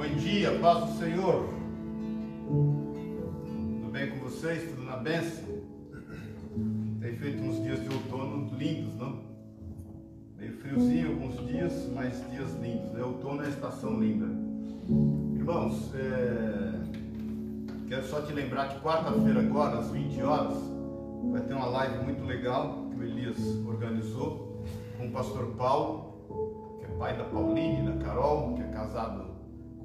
Bom dia, paz do Senhor. Tudo bem com vocês? Tudo na bênção? Tem feito uns dias de outono lindos, não? Meio friozinho alguns dias, mas dias lindos. Né? Outono é a estação linda. Irmãos, é... quero só te lembrar que quarta-feira agora, às 20 horas, vai ter uma live muito legal que o Elias organizou com o pastor Paulo, que é pai da Pauline, da Carol, que é casado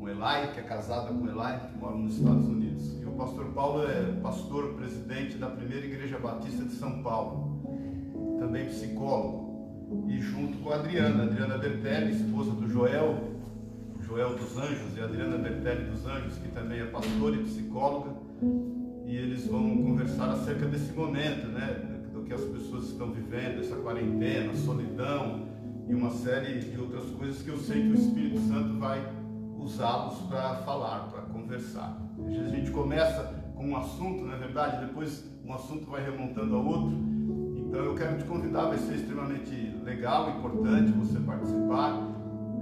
Elai, que é casada com Elai, que mora nos Estados Unidos. E o pastor Paulo é pastor presidente da primeira igreja batista de São Paulo, também psicólogo. E junto com a Adriana, Adriana Bertelli, esposa do Joel, Joel dos Anjos, e Adriana Bertelli dos Anjos, que também é pastora e psicóloga, e eles vão conversar acerca desse momento, né? Do que as pessoas estão vivendo, essa quarentena, solidão e uma série de outras coisas que eu sei que o Espírito Santo vai usá-los para falar, para conversar. Às vezes a gente começa com um assunto, não é verdade? Depois um assunto vai remontando ao outro. Então eu quero te convidar, vai ser extremamente legal, importante você participar.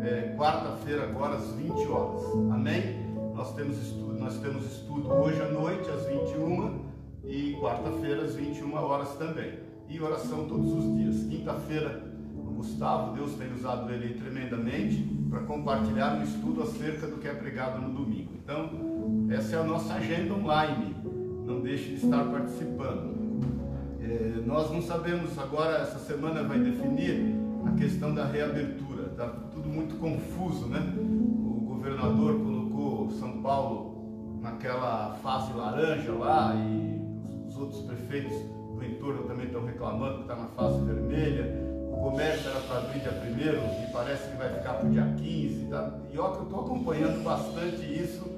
É, Quarta-feira agora às 20 horas. Amém? Nós temos estudo, nós temos estudo hoje à noite às 21 e quarta-feira às 21 horas também. E oração todos os dias. Quinta-feira Gustavo, Deus tem usado ele tremendamente para compartilhar um estudo acerca do que é pregado no domingo. Então, essa é a nossa agenda online. Não deixe de estar participando. É, nós não sabemos, agora essa semana vai definir a questão da reabertura. Está tudo muito confuso, né? O governador colocou São Paulo naquela fase laranja lá e os outros prefeitos do entorno também estão reclamando que está na fase vermelha comércio era para abrir dia 1 e parece que vai ficar para o dia 15. Tá? E ó, eu estou acompanhando bastante isso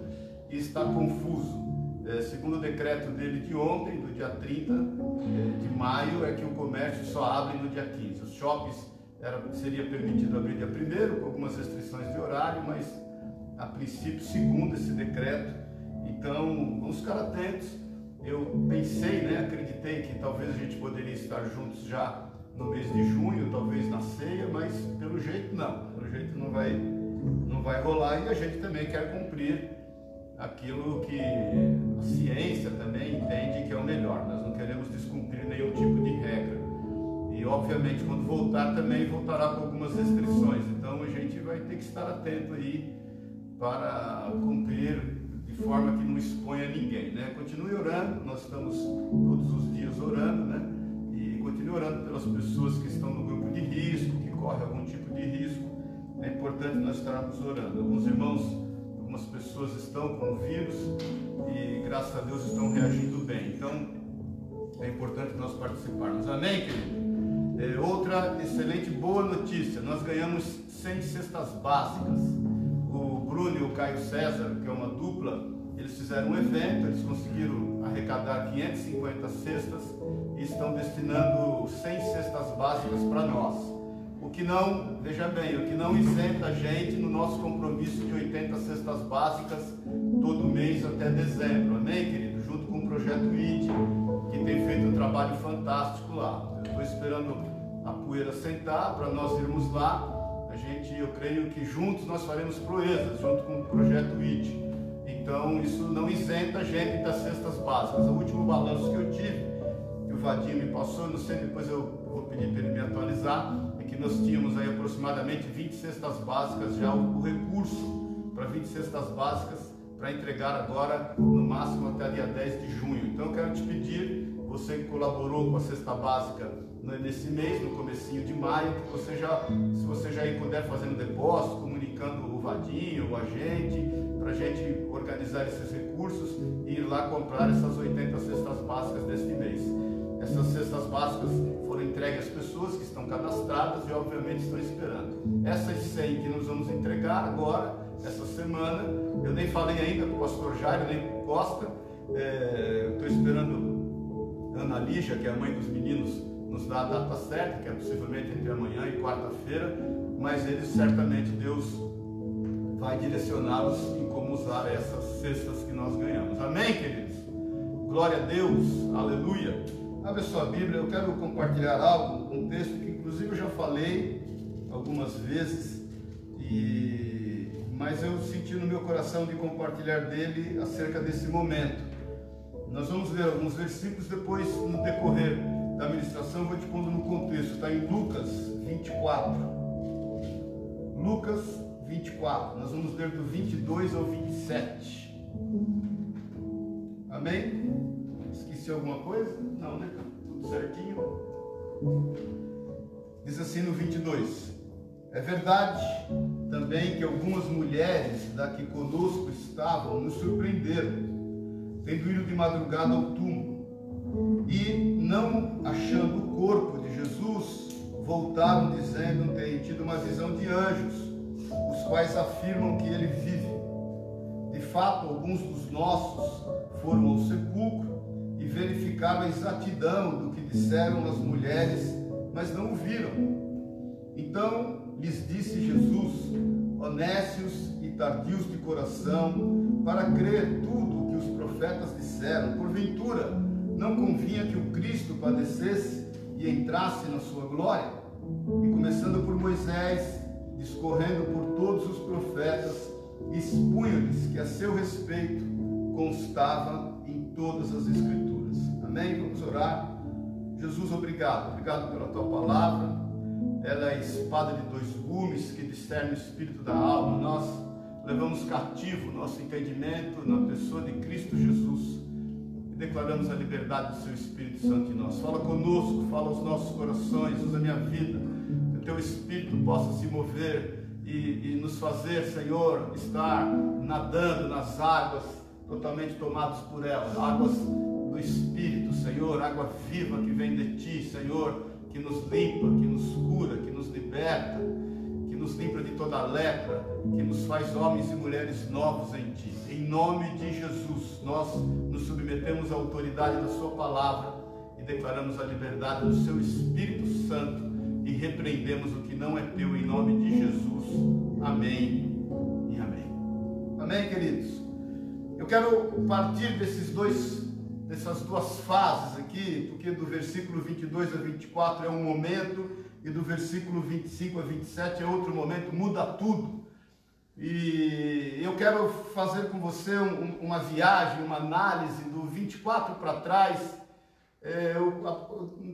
e está confuso. É, segundo o decreto dele de ontem, do dia 30 é, de maio, é que o comércio só abre no dia 15. Os shoppings era, seria permitido abrir dia 1 com algumas restrições de horário, mas a princípio, segundo esse decreto. Então, vamos ficar atentos. Eu pensei, né, acreditei que talvez a gente poderia estar juntos já no mês de junho, talvez na ceia, mas pelo jeito não, pelo jeito não vai, não vai rolar e a gente também quer cumprir aquilo que a ciência também entende que é o melhor. Nós não queremos descumprir nenhum tipo de regra. E obviamente quando voltar também voltará com algumas restrições. Então a gente vai ter que estar atento aí para cumprir de forma que não exponha ninguém. Né? Continue orando, nós estamos todos os dias orando, né? Continue orando pelas pessoas que estão no grupo de risco, que correm algum tipo de risco. É importante nós estarmos orando. Alguns irmãos, algumas pessoas estão com o vírus e graças a Deus estão reagindo bem. Então é importante nós participarmos. Amém, querido? É, outra excelente boa notícia: nós ganhamos 100 cestas básicas. O Bruno e o Caio César, que é uma dupla, eles fizeram um evento, eles conseguiram arrecadar 550 cestas estão destinando 100 cestas básicas para nós. O que não, veja bem, o que não isenta a gente no nosso compromisso de 80 cestas básicas todo mês até dezembro, amém, querido? Junto com o projeto ID, que tem feito um trabalho fantástico lá. Eu estou esperando a poeira sentar para nós irmos lá. A gente, eu creio que juntos nós faremos proezas, junto com o projeto ID. Então, isso não isenta a gente das cestas básicas. O último balanço que eu tive, Vadim me passou, não sei, depois eu vou pedir para ele me atualizar, é que nós tínhamos aí aproximadamente 20 cestas básicas, já o, o recurso para 20 cestas básicas para entregar agora, no máximo até dia 10 de junho. Então, eu quero te pedir, você que colaborou com a cesta básica nesse mês, no comecinho de maio, que você já, se você já puder fazer um depósito, comunicando o Vadinho, o agente, para a gente organizar esses recursos e ir lá comprar essas 80 cestas básicas deste mês. Essas cestas básicas foram entregues às pessoas que estão cadastradas e obviamente estão esperando. Essas 100 que nós vamos entregar agora, essa semana, eu nem falei ainda com o pastor Jairo, nem com o Costa, é, estou esperando Ana Lígia, que é a mãe dos meninos, nos dar a data certa, que é possivelmente entre amanhã e quarta-feira, mas eles certamente, Deus vai direcioná-los em como usar essas cestas que nós ganhamos. Amém, queridos? Glória a Deus, aleluia. Abre sua Bíblia, eu quero compartilhar algo, um texto que inclusive eu já falei algumas vezes e mas eu senti no meu coração de compartilhar dele acerca desse momento. Nós vamos ler alguns versículos depois, no decorrer da ministração, vou te pondo no contexto. Está em Lucas 24. Lucas 24. Nós vamos ler do 22 ao 27. Amém? Esqueci alguma coisa? Não, né? Tudo certinho. Diz assim no 22. É verdade também que algumas mulheres da que conosco estavam nos surpreenderam, tendo ido de madrugada ao túmulo, e não achando o corpo de Jesus, voltaram dizendo terem tido uma visão de anjos, os quais afirmam que ele vive. De fato, alguns dos nossos foram ao sepulcro e verificaram a exatidão do que disseram as mulheres, mas não o viram. Então lhes disse Jesus, honestos e tardios de coração, para crer tudo o que os profetas disseram, porventura não convinha que o Cristo padecesse e entrasse na sua glória? E começando por Moisés, discorrendo por todos os profetas, expunha-lhes que a seu respeito constava em todas as Escrituras. Amém? Vamos orar. Jesus, obrigado. Obrigado pela tua palavra ela é a espada de dois gumes que discerne o espírito da alma. Nós levamos cativo nosso entendimento na pessoa de Cristo Jesus e declaramos a liberdade do Seu Espírito Santo em nós. Fala conosco, fala aos nossos corações, usa a minha vida, que o Teu Espírito possa se mover e, e nos fazer, Senhor, estar nadando nas águas totalmente tomados por elas, águas do Espírito, Senhor, água viva que vem de Ti, Senhor que nos limpa, que nos cura, que nos liberta, que nos limpa de toda lepra, que nos faz homens e mulheres novos em Ti. Em nome de Jesus, nós nos submetemos à autoridade da Sua palavra e declaramos a liberdade do Seu Espírito Santo e repreendemos o que não é Teu em nome de Jesus. Amém e amém. Amém, queridos? Eu quero partir desses dois dessas duas fases aqui, porque do versículo 22 a 24 é um momento e do versículo 25 a 27 é outro momento, muda tudo. E eu quero fazer com você um, uma viagem, uma análise do 24 para trás, é,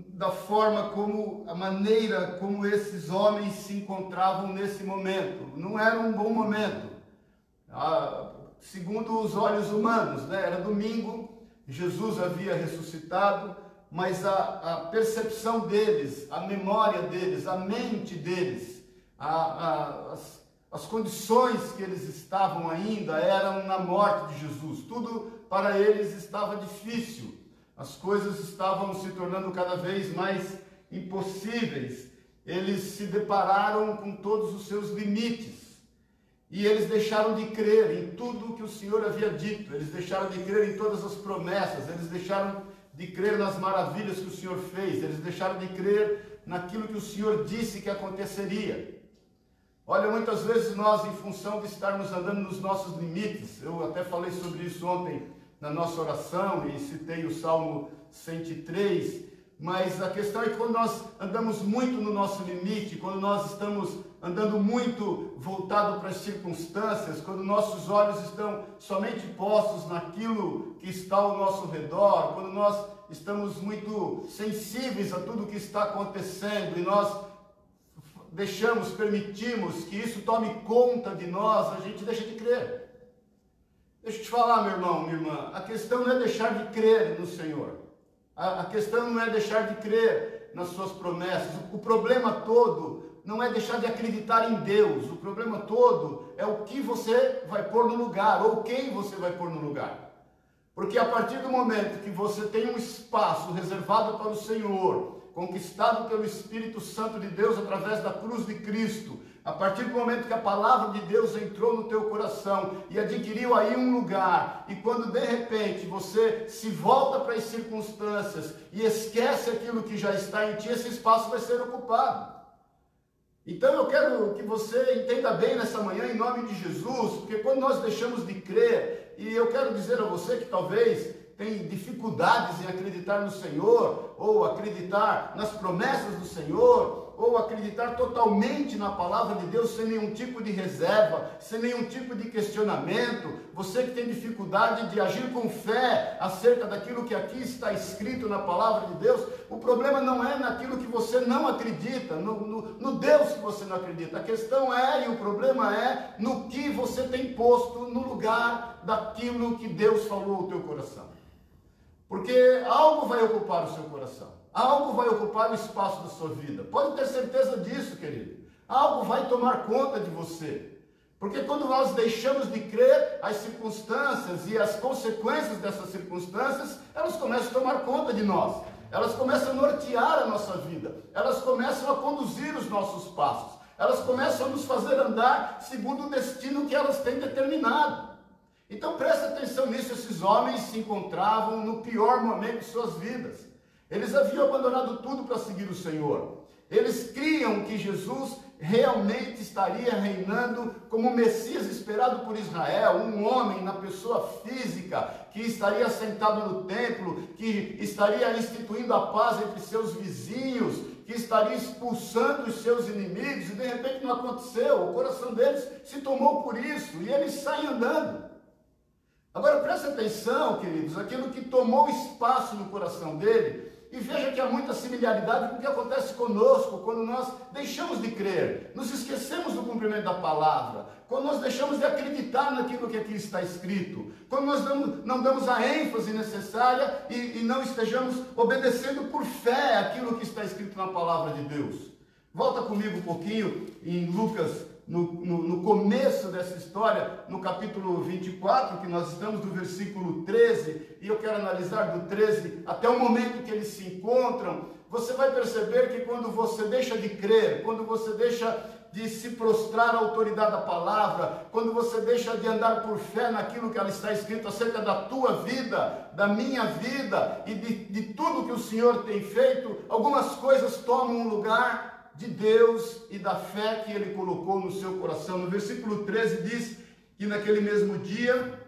da forma como, a maneira como esses homens se encontravam nesse momento. Não era um bom momento, ah, segundo os olhos humanos, né? era domingo, Jesus havia ressuscitado, mas a, a percepção deles, a memória deles, a mente deles, a, a, as, as condições que eles estavam ainda eram na morte de Jesus. Tudo para eles estava difícil. As coisas estavam se tornando cada vez mais impossíveis. Eles se depararam com todos os seus limites. E eles deixaram de crer em tudo que o Senhor havia dito, eles deixaram de crer em todas as promessas, eles deixaram de crer nas maravilhas que o Senhor fez, eles deixaram de crer naquilo que o Senhor disse que aconteceria. Olha, muitas vezes nós, em função de estarmos andando nos nossos limites, eu até falei sobre isso ontem na nossa oração e citei o Salmo 103, mas a questão é que quando nós andamos muito no nosso limite, quando nós estamos andando muito voltado para as circunstâncias, quando nossos olhos estão somente postos naquilo que está ao nosso redor, quando nós estamos muito sensíveis a tudo que está acontecendo e nós deixamos, permitimos que isso tome conta de nós, a gente deixa de crer. Deixa eu te falar, meu irmão, minha irmã, a questão não é deixar de crer no Senhor. A, a questão não é deixar de crer nas suas promessas. O, o problema todo não é deixar de acreditar em Deus. O problema todo é o que você vai pôr no lugar ou quem você vai pôr no lugar. Porque a partir do momento que você tem um espaço reservado para o Senhor, conquistado pelo Espírito Santo de Deus através da cruz de Cristo, a partir do momento que a palavra de Deus entrou no teu coração e adquiriu aí um lugar, e quando de repente você se volta para as circunstâncias e esquece aquilo que já está em ti, esse espaço vai ser ocupado. Então eu quero que você entenda bem nessa manhã, em nome de Jesus, porque quando nós deixamos de crer, e eu quero dizer a você que talvez tem dificuldades em acreditar no Senhor, ou acreditar nas promessas do Senhor, ou acreditar totalmente na palavra de Deus sem nenhum tipo de reserva, sem nenhum tipo de questionamento, você que tem dificuldade de agir com fé acerca daquilo que aqui está escrito na palavra de Deus, o problema não é naquilo que você não acredita, no, no, no Deus que você não acredita. A questão é, e o problema é, no que você tem posto no lugar daquilo que Deus falou ao teu coração. Porque algo vai ocupar o seu coração. Algo vai ocupar o espaço da sua vida. Pode ter certeza disso, querido. Algo vai tomar conta de você. Porque quando nós deixamos de crer, as circunstâncias e as consequências dessas circunstâncias, elas começam a tomar conta de nós. Elas começam a nortear a nossa vida. Elas começam a conduzir os nossos passos. Elas começam a nos fazer andar segundo o destino que elas têm determinado. Então preste atenção nisso, esses homens se encontravam no pior momento de suas vidas. Eles haviam abandonado tudo para seguir o Senhor. Eles criam que Jesus realmente estaria reinando como o Messias esperado por Israel, um homem na pessoa física, que estaria sentado no templo, que estaria instituindo a paz entre seus vizinhos, que estaria expulsando os seus inimigos, e de repente não aconteceu, o coração deles se tomou por isso, e eles saem andando. Agora preste atenção, queridos, aquilo que tomou espaço no coração dele e veja que há muita similaridade com o que acontece conosco quando nós deixamos de crer, nos esquecemos do cumprimento da palavra, quando nós deixamos de acreditar naquilo que aqui está escrito, quando nós não damos a ênfase necessária e, e não estejamos obedecendo por fé aquilo que está escrito na palavra de Deus. Volta comigo um pouquinho em Lucas no, no, no, começo dessa história, no capítulo 24, que nós estamos do versículo 13, e eu quero analisar do 13 até o momento que eles se encontram, você vai perceber que quando você deixa de crer, quando você deixa de se prostrar à autoridade da palavra, quando você deixa de andar por fé naquilo que ela está escrito acerca da tua vida, da minha vida e de, de tudo que o Senhor tem feito, algumas coisas tomam um lugar de Deus e da fé que ele colocou no seu coração. No versículo 13 diz que naquele mesmo dia,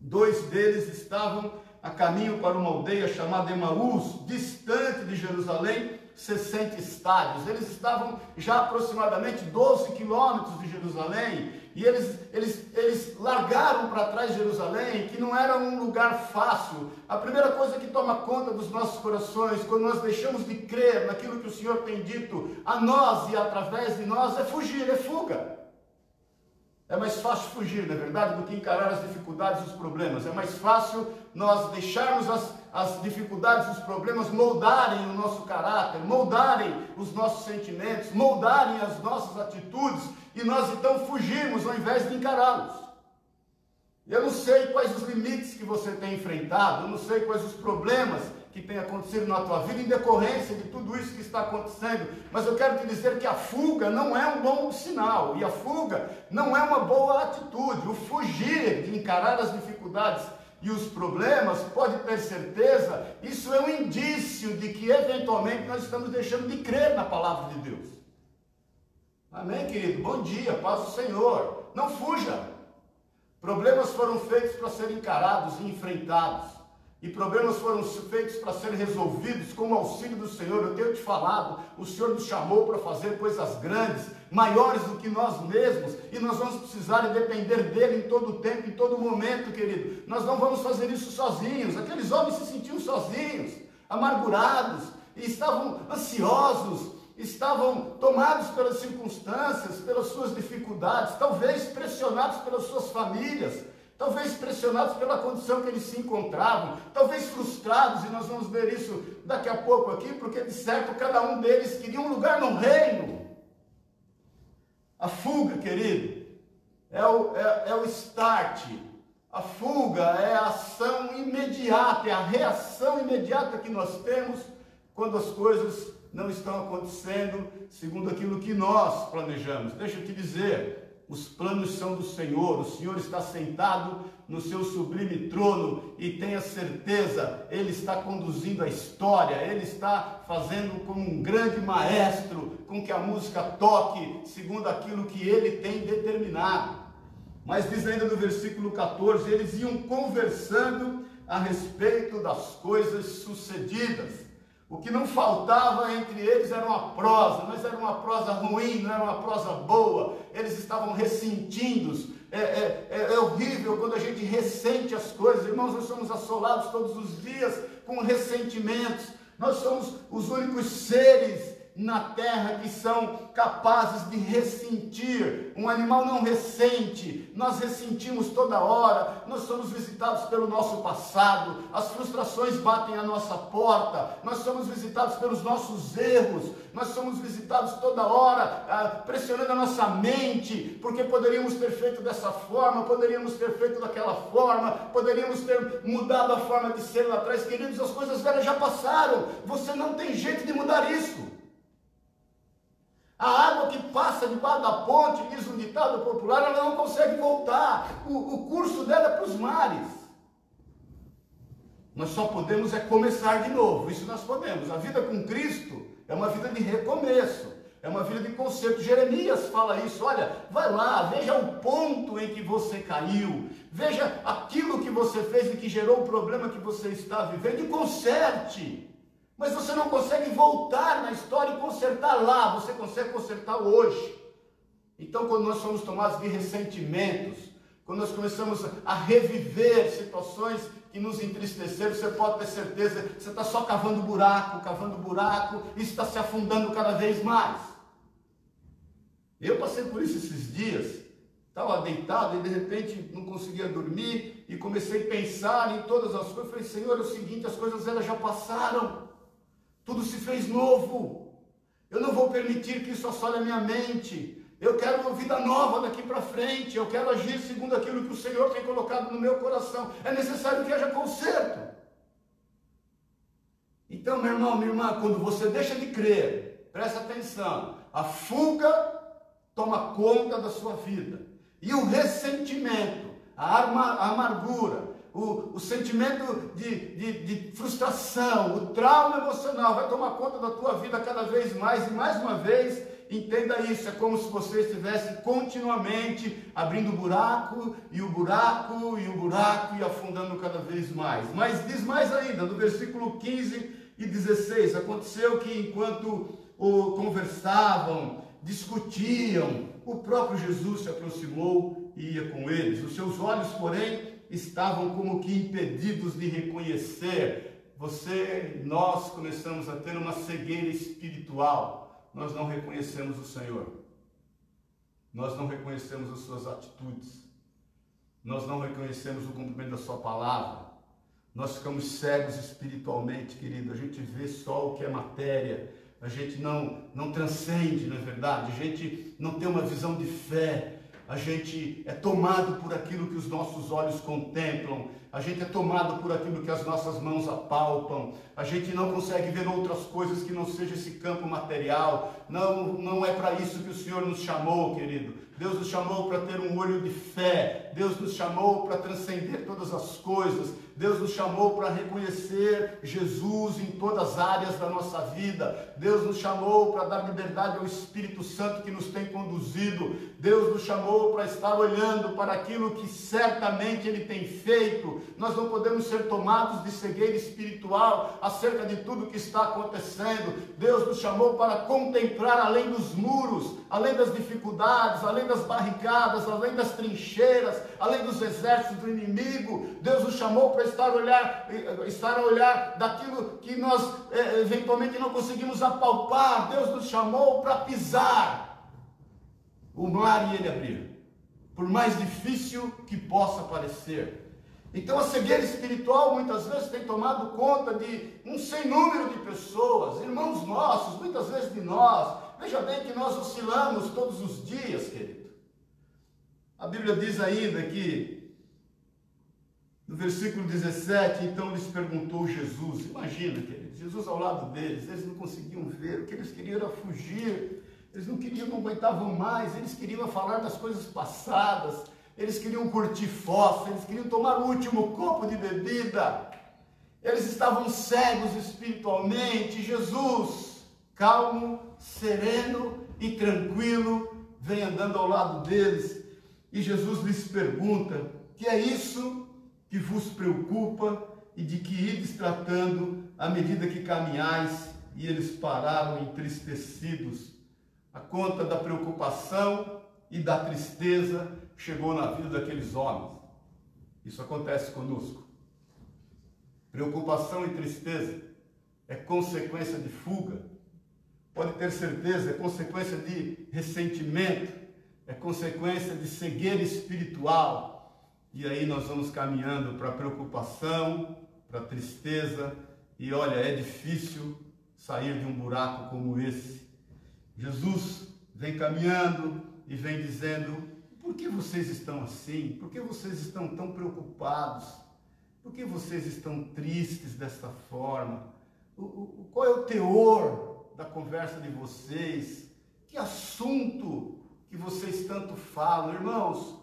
dois deles estavam a caminho para uma aldeia chamada Emaús, distante de Jerusalém, 60 estádios. Eles estavam já aproximadamente 12 quilômetros de Jerusalém e eles, eles, eles largaram para trás Jerusalém, que não era um lugar fácil. A primeira coisa que toma conta dos nossos corações, quando nós deixamos de crer naquilo que o Senhor tem dito a nós e através de nós, é fugir, é fuga. É mais fácil fugir, na é verdade, do que encarar as dificuldades e os problemas. É mais fácil nós deixarmos as, as dificuldades os problemas moldarem o nosso caráter, moldarem os nossos sentimentos, moldarem as nossas atitudes e nós então fugimos ao invés de encará-los. Eu não sei quais os limites que você tem enfrentado, eu não sei quais os problemas que têm acontecido na tua vida em decorrência de tudo isso que está acontecendo, mas eu quero te dizer que a fuga não é um bom sinal e a fuga não é uma boa atitude. O fugir de encarar as dificuldades e os problemas, pode ter certeza, isso é um indício de que eventualmente nós estamos deixando de crer na palavra de Deus. Amém, querido? Bom dia, paz do Senhor. Não fuja. Problemas foram feitos para serem encarados e enfrentados. E problemas foram feitos para serem resolvidos com o auxílio do Senhor. Eu tenho te falado, o Senhor nos chamou para fazer coisas grandes, maiores do que nós mesmos, e nós vamos precisar depender dele em todo o tempo, em todo momento, querido. Nós não vamos fazer isso sozinhos. Aqueles homens se sentiam sozinhos, amargurados, e estavam ansiosos, estavam tomados pelas circunstâncias, pelas suas dificuldades, talvez pressionados pelas suas famílias, talvez pressionados pela condição que eles se encontravam, talvez frustrados, e nós vamos ver isso daqui a pouco aqui, porque de certo cada um deles queria um lugar no reino. A fuga, querido, é o, é, é o start. A fuga é a ação imediata, é a reação imediata que nós temos quando as coisas não estão acontecendo segundo aquilo que nós planejamos. Deixa eu te dizer, os planos são do Senhor, o Senhor está sentado no seu sublime trono e tenha certeza, Ele está conduzindo a história, Ele está fazendo como um grande maestro com que a música toque segundo aquilo que Ele tem determinado. Mas diz ainda no versículo 14: eles iam conversando a respeito das coisas sucedidas. O que não faltava entre eles era uma prosa, mas era uma prosa ruim, não era uma prosa boa. Eles estavam ressentindo. É, é, é, é horrível quando a gente ressente as coisas. Irmãos, nós somos assolados todos os dias com ressentimentos. Nós somos os únicos seres na terra que são capazes de ressentir. Um animal não ressente, nós ressentimos toda hora, nós somos visitados pelo nosso passado, as frustrações batem à nossa porta, nós somos visitados pelos nossos erros, nós somos visitados toda hora, ah, pressionando a nossa mente, porque poderíamos ter feito dessa forma, poderíamos ter feito daquela forma, poderíamos ter mudado a forma de ser lá atrás. Queridos, as coisas velhas já passaram, você não tem jeito de mudar isso. A água que passa debaixo da ponte, diz um ditado popular, ela não consegue voltar. O, o curso dela é para os mares. Nós só podemos é começar de novo. Isso nós podemos. A vida com Cristo é uma vida de recomeço. É uma vida de conserto. Jeremias fala isso. Olha, vai lá, veja o ponto em que você caiu. Veja aquilo que você fez e que gerou o problema que você está vivendo e conserte. Mas você não consegue voltar na história e consertar lá, você consegue consertar hoje. Então, quando nós somos tomados de ressentimentos, quando nós começamos a reviver situações que nos entristeceram, você pode ter certeza, você está só cavando buraco, cavando buraco, e está se afundando cada vez mais. Eu passei por isso esses dias, estava deitado e de repente não conseguia dormir e comecei a pensar em todas as coisas. Falei, Senhor, é o seguinte, as coisas elas já passaram. Tudo se fez novo. Eu não vou permitir que isso assole a minha mente. Eu quero uma vida nova daqui para frente. Eu quero agir segundo aquilo que o Senhor tem colocado no meu coração. É necessário que haja conserto. Então, meu irmão, minha irmã, quando você deixa de crer, presta atenção, a fuga toma conta da sua vida. E o ressentimento, a, a amargura, o, o sentimento de, de, de frustração, o trauma emocional vai tomar conta da tua vida cada vez mais. E mais uma vez, entenda isso: é como se você estivesse continuamente abrindo o buraco, e o buraco, e o buraco, e afundando cada vez mais. Mas diz mais ainda, no versículo 15 e 16: aconteceu que enquanto o conversavam, discutiam, o próprio Jesus se aproximou e ia com eles. Os seus olhos, porém, estavam como que impedidos de reconhecer. Você, nós começamos a ter uma cegueira espiritual. Nós não reconhecemos o Senhor. Nós não reconhecemos as suas atitudes. Nós não reconhecemos o cumprimento da sua palavra. Nós ficamos cegos espiritualmente, querido. A gente vê só o que é matéria. A gente não, não transcende, não é verdade? A gente não tem uma visão de fé a gente é tomado por aquilo que os nossos olhos contemplam, a gente é tomado por aquilo que as nossas mãos apalpam, a gente não consegue ver outras coisas que não seja esse campo material. Não, não é para isso que o Senhor nos chamou, querido. Deus nos chamou para ter um olho de fé, Deus nos chamou para transcender todas as coisas, Deus nos chamou para reconhecer Jesus em todas as áreas da nossa vida, Deus nos chamou para dar liberdade ao Espírito Santo que nos tem conduzido, Deus nos chamou para estar olhando para aquilo que certamente Ele tem feito. Nós não podemos ser tomados de cegueira espiritual acerca de tudo que está acontecendo. Deus nos chamou para contemplar além dos muros, além das dificuldades, além das barricadas, além das trincheiras, além dos exércitos do inimigo. Deus nos chamou para estar a olhar, estar a olhar daquilo que nós é, eventualmente não conseguimos apalpar. Deus nos chamou para pisar o mar e ele abrir. Por mais difícil que possa parecer. Então a cegueira espiritual muitas vezes tem tomado conta de um sem número de pessoas, irmãos nossos, muitas vezes de nós. Veja bem que nós oscilamos todos os dias, querido. A Bíblia diz ainda que, no versículo 17, então lhes perguntou Jesus, imagina, querido, Jesus ao lado deles, eles não conseguiam ver, o que eles queriam era fugir, eles não queriam, não aguentavam mais, eles queriam falar das coisas passadas, eles queriam curtir fossa, eles queriam tomar o último copo de bebida, eles estavam cegos espiritualmente. Jesus, calmo, sereno e tranquilo, vem andando ao lado deles e Jesus lhes pergunta: que é isso que vos preocupa e de que ides tratando à medida que caminhais, e eles pararam entristecidos. A conta da preocupação e da tristeza chegou na vida daqueles homens. Isso acontece conosco. Preocupação e tristeza é consequência de fuga. Pode ter certeza, é consequência de ressentimento, é consequência de cegueira espiritual. E aí nós vamos caminhando para preocupação, para tristeza, e olha, é difícil sair de um buraco como esse. Jesus vem caminhando e vem dizendo: por que vocês estão assim? Por que vocês estão tão preocupados? Por que vocês estão tristes dessa forma? O, o, qual é o teor da conversa de vocês? Que assunto que vocês tanto falam? Irmãos,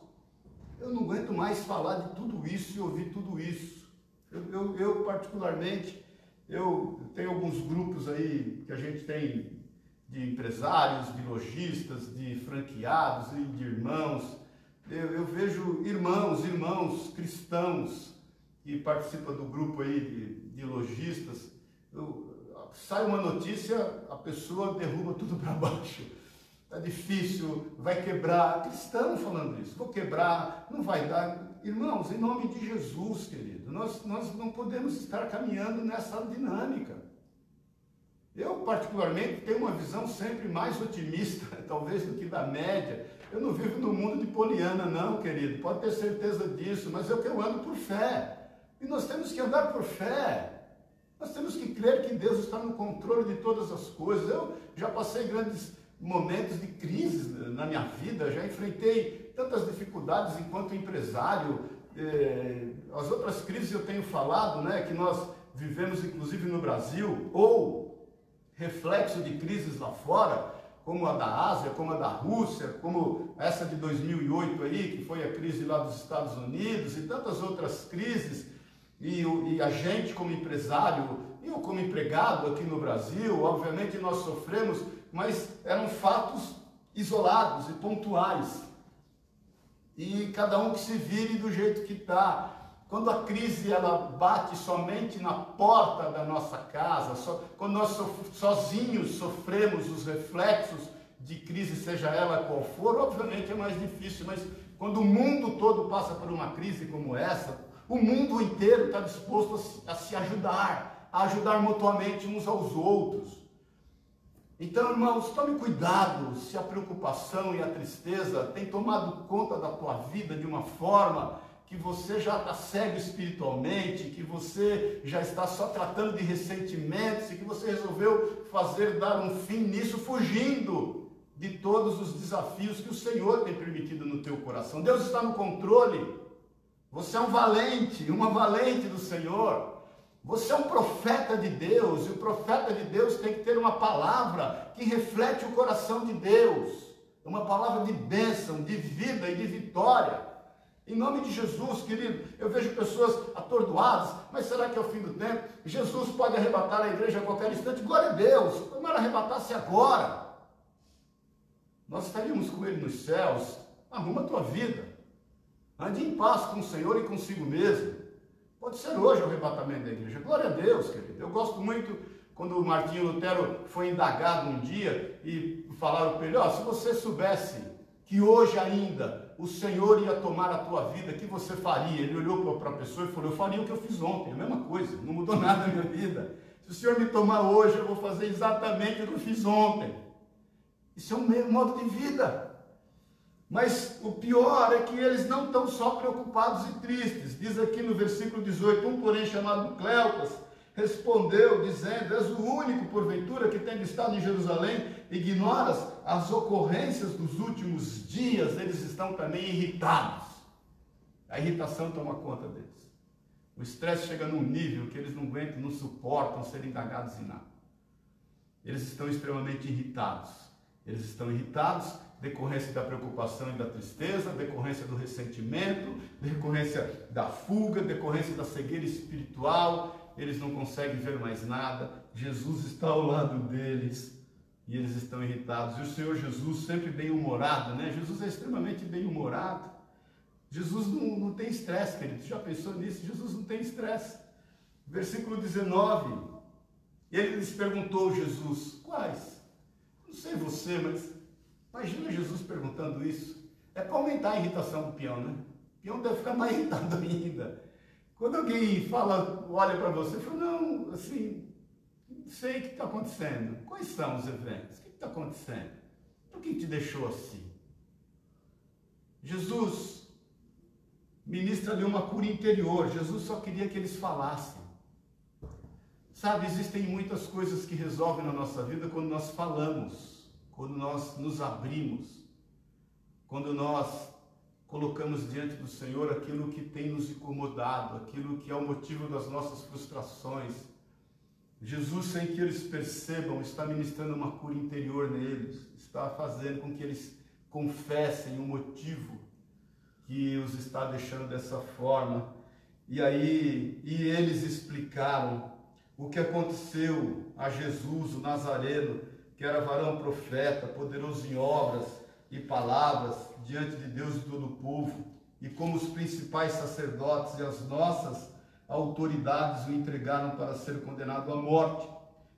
eu não aguento mais falar de tudo isso e ouvir tudo isso. Eu, eu, eu particularmente, eu tenho alguns grupos aí que a gente tem de empresários, de lojistas, de franqueados e de irmãos. Eu, eu, vejo irmãos, irmãos cristãos que participam do grupo aí de, de lojistas. Eu, sai uma notícia, a pessoa derruba tudo para baixo. Está difícil, vai quebrar. Cristão falando isso, vou quebrar, não vai dar. Irmãos, em nome de Jesus, querido, nós, nós não podemos estar caminhando nessa dinâmica. Eu, particularmente, tenho uma visão sempre mais otimista, talvez, do que da média. Eu não vivo no mundo de poliana, não, querido. Pode ter certeza disso, mas é o que eu ando por fé. E nós temos que andar por fé. Nós temos que crer que Deus está no controle de todas as coisas. Eu já passei grandes momentos de crise na minha vida, já enfrentei tantas dificuldades enquanto empresário. Eh, as outras crises eu tenho falado, né, que nós vivemos inclusive no Brasil, ou reflexo de crises lá fora, como a da Ásia, como a da Rússia, como essa de 2008 aí, que foi a crise lá dos Estados Unidos e tantas outras crises, e, e a gente como empresário, eu como empregado aqui no Brasil, obviamente nós sofremos, mas eram fatos isolados e pontuais. E cada um que se vire do jeito que está. Quando a crise ela bate somente na porta da nossa casa, só, quando nós sozinhos sofremos os reflexos de crise, seja ela qual for, obviamente é mais difícil, mas quando o mundo todo passa por uma crise como essa, o mundo inteiro está disposto a se, ajudar, a ajudar mutuamente uns aos outros. Então, irmãos, tome cuidado se a preocupação e a tristeza têm tomado conta da tua vida de uma forma que você já está cego espiritualmente, que você já está só tratando de ressentimentos e que você resolveu fazer dar um fim nisso, fugindo de todos os desafios que o Senhor tem permitido no teu coração. Deus está no controle. Você é um valente, uma valente do Senhor. Você é um profeta de Deus, e o profeta de Deus tem que ter uma palavra que reflete o coração de Deus. Uma palavra de bênção, de vida e de vitória. Em nome de Jesus, querido, eu vejo pessoas atordoadas, mas será que é o fim do tempo? Jesus pode arrebatar a igreja a qualquer instante? Glória a Deus! Como ele arrebatasse agora? Nós estaríamos com ele nos céus. Arruma a tua vida. Ande em paz com o Senhor e consigo mesmo. Pode ser hoje o arrebatamento da igreja. Glória a Deus, querido. Eu gosto muito quando o Martinho Lutero foi indagado um dia e falaram para ele: oh, se você soubesse que hoje ainda o Senhor ia tomar a tua vida, o que você faria? Ele olhou para a pessoa e falou: Eu faria o que eu fiz ontem, a mesma coisa, não mudou nada na minha vida. Se o Senhor me tomar hoje, eu vou fazer exatamente o que eu fiz ontem. Isso é um modo de vida. Mas o pior é que eles não estão só preocupados e tristes. Diz aqui no versículo 18: Um, porém, chamado Cleopas, respondeu, dizendo: És o único, porventura, que tem estado em Jerusalém, ignoras as ocorrências dos últimos dias, eles estão também irritados. A irritação toma conta deles. O estresse chega num nível que eles não aguentam, não suportam ser indagados em nada. Eles estão extremamente irritados. Eles estão irritados decorrência da preocupação e da tristeza, decorrência do ressentimento, decorrência da fuga, decorrência da cegueira espiritual, eles não conseguem ver mais nada, Jesus está ao lado deles e eles estão irritados. E o Senhor Jesus, sempre bem-humorado, né? Jesus é extremamente bem-humorado. Jesus não, não tem estresse, querido. Já pensou nisso? Jesus não tem estresse. Versículo 19. Ele lhes perguntou, Jesus, quais? Não sei você, mas imagina Jesus perguntando isso. É para aumentar a irritação do peão, né? O peão deve ficar mais irritado ainda. Quando alguém fala, olha para você, fala, não, assim, não sei o que está acontecendo. Quais são os eventos? O que está acontecendo? Por que te deixou assim? Jesus ministra ali uma cura interior. Jesus só queria que eles falassem. Sabe, existem muitas coisas que resolvem na nossa vida quando nós falamos, quando nós nos abrimos, quando nós colocamos diante do Senhor aquilo que tem nos incomodado, aquilo que é o motivo das nossas frustrações. Jesus, sem que eles percebam, está ministrando uma cura interior neles, está fazendo com que eles confessem o motivo que os está deixando dessa forma. E aí, e eles explicaram o que aconteceu a Jesus, o Nazareno, que era varão profeta, poderoso em obras e palavras diante de Deus e todo o povo, e como os principais sacerdotes e as nossas autoridades o entregaram para ser condenado à morte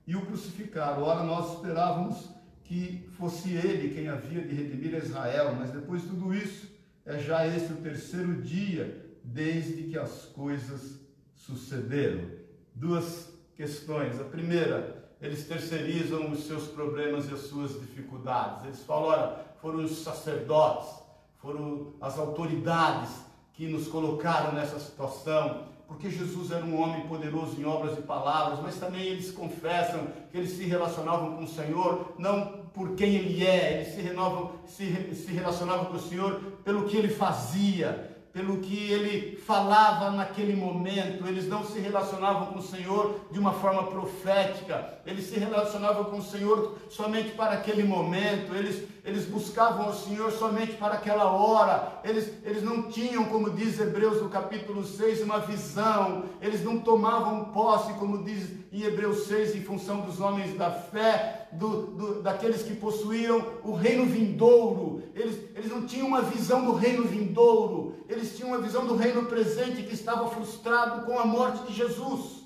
e o crucificaram. Ora, nós esperávamos que fosse ele quem havia de redimir Israel, mas depois de tudo isso, é já esse o terceiro dia desde que as coisas sucederam. Duas questões. A primeira, eles terceirizam os seus problemas e as suas dificuldades. Eles falam: olha, foram os sacerdotes, foram as autoridades que nos colocaram nessa situação, porque Jesus era um homem poderoso em obras e palavras, mas também eles confessam que eles se relacionavam com o Senhor não por quem ele é, eles se, renovam, se, se relacionavam com o Senhor pelo que ele fazia, pelo que ele falava naquele momento. Eles não se relacionavam com o Senhor de uma forma profética, eles se relacionavam com o Senhor somente para aquele momento, eles, eles buscavam o Senhor somente para aquela hora, eles, eles não tinham, como diz Hebreus no capítulo 6, uma visão, eles não tomavam posse, como diz em Hebreus 6, em função dos homens da fé, do, do, daqueles que possuíam o reino vindouro, eles, eles não tinham uma visão do reino vindouro, eles tinham uma visão do reino presente que estava frustrado com a morte de Jesus.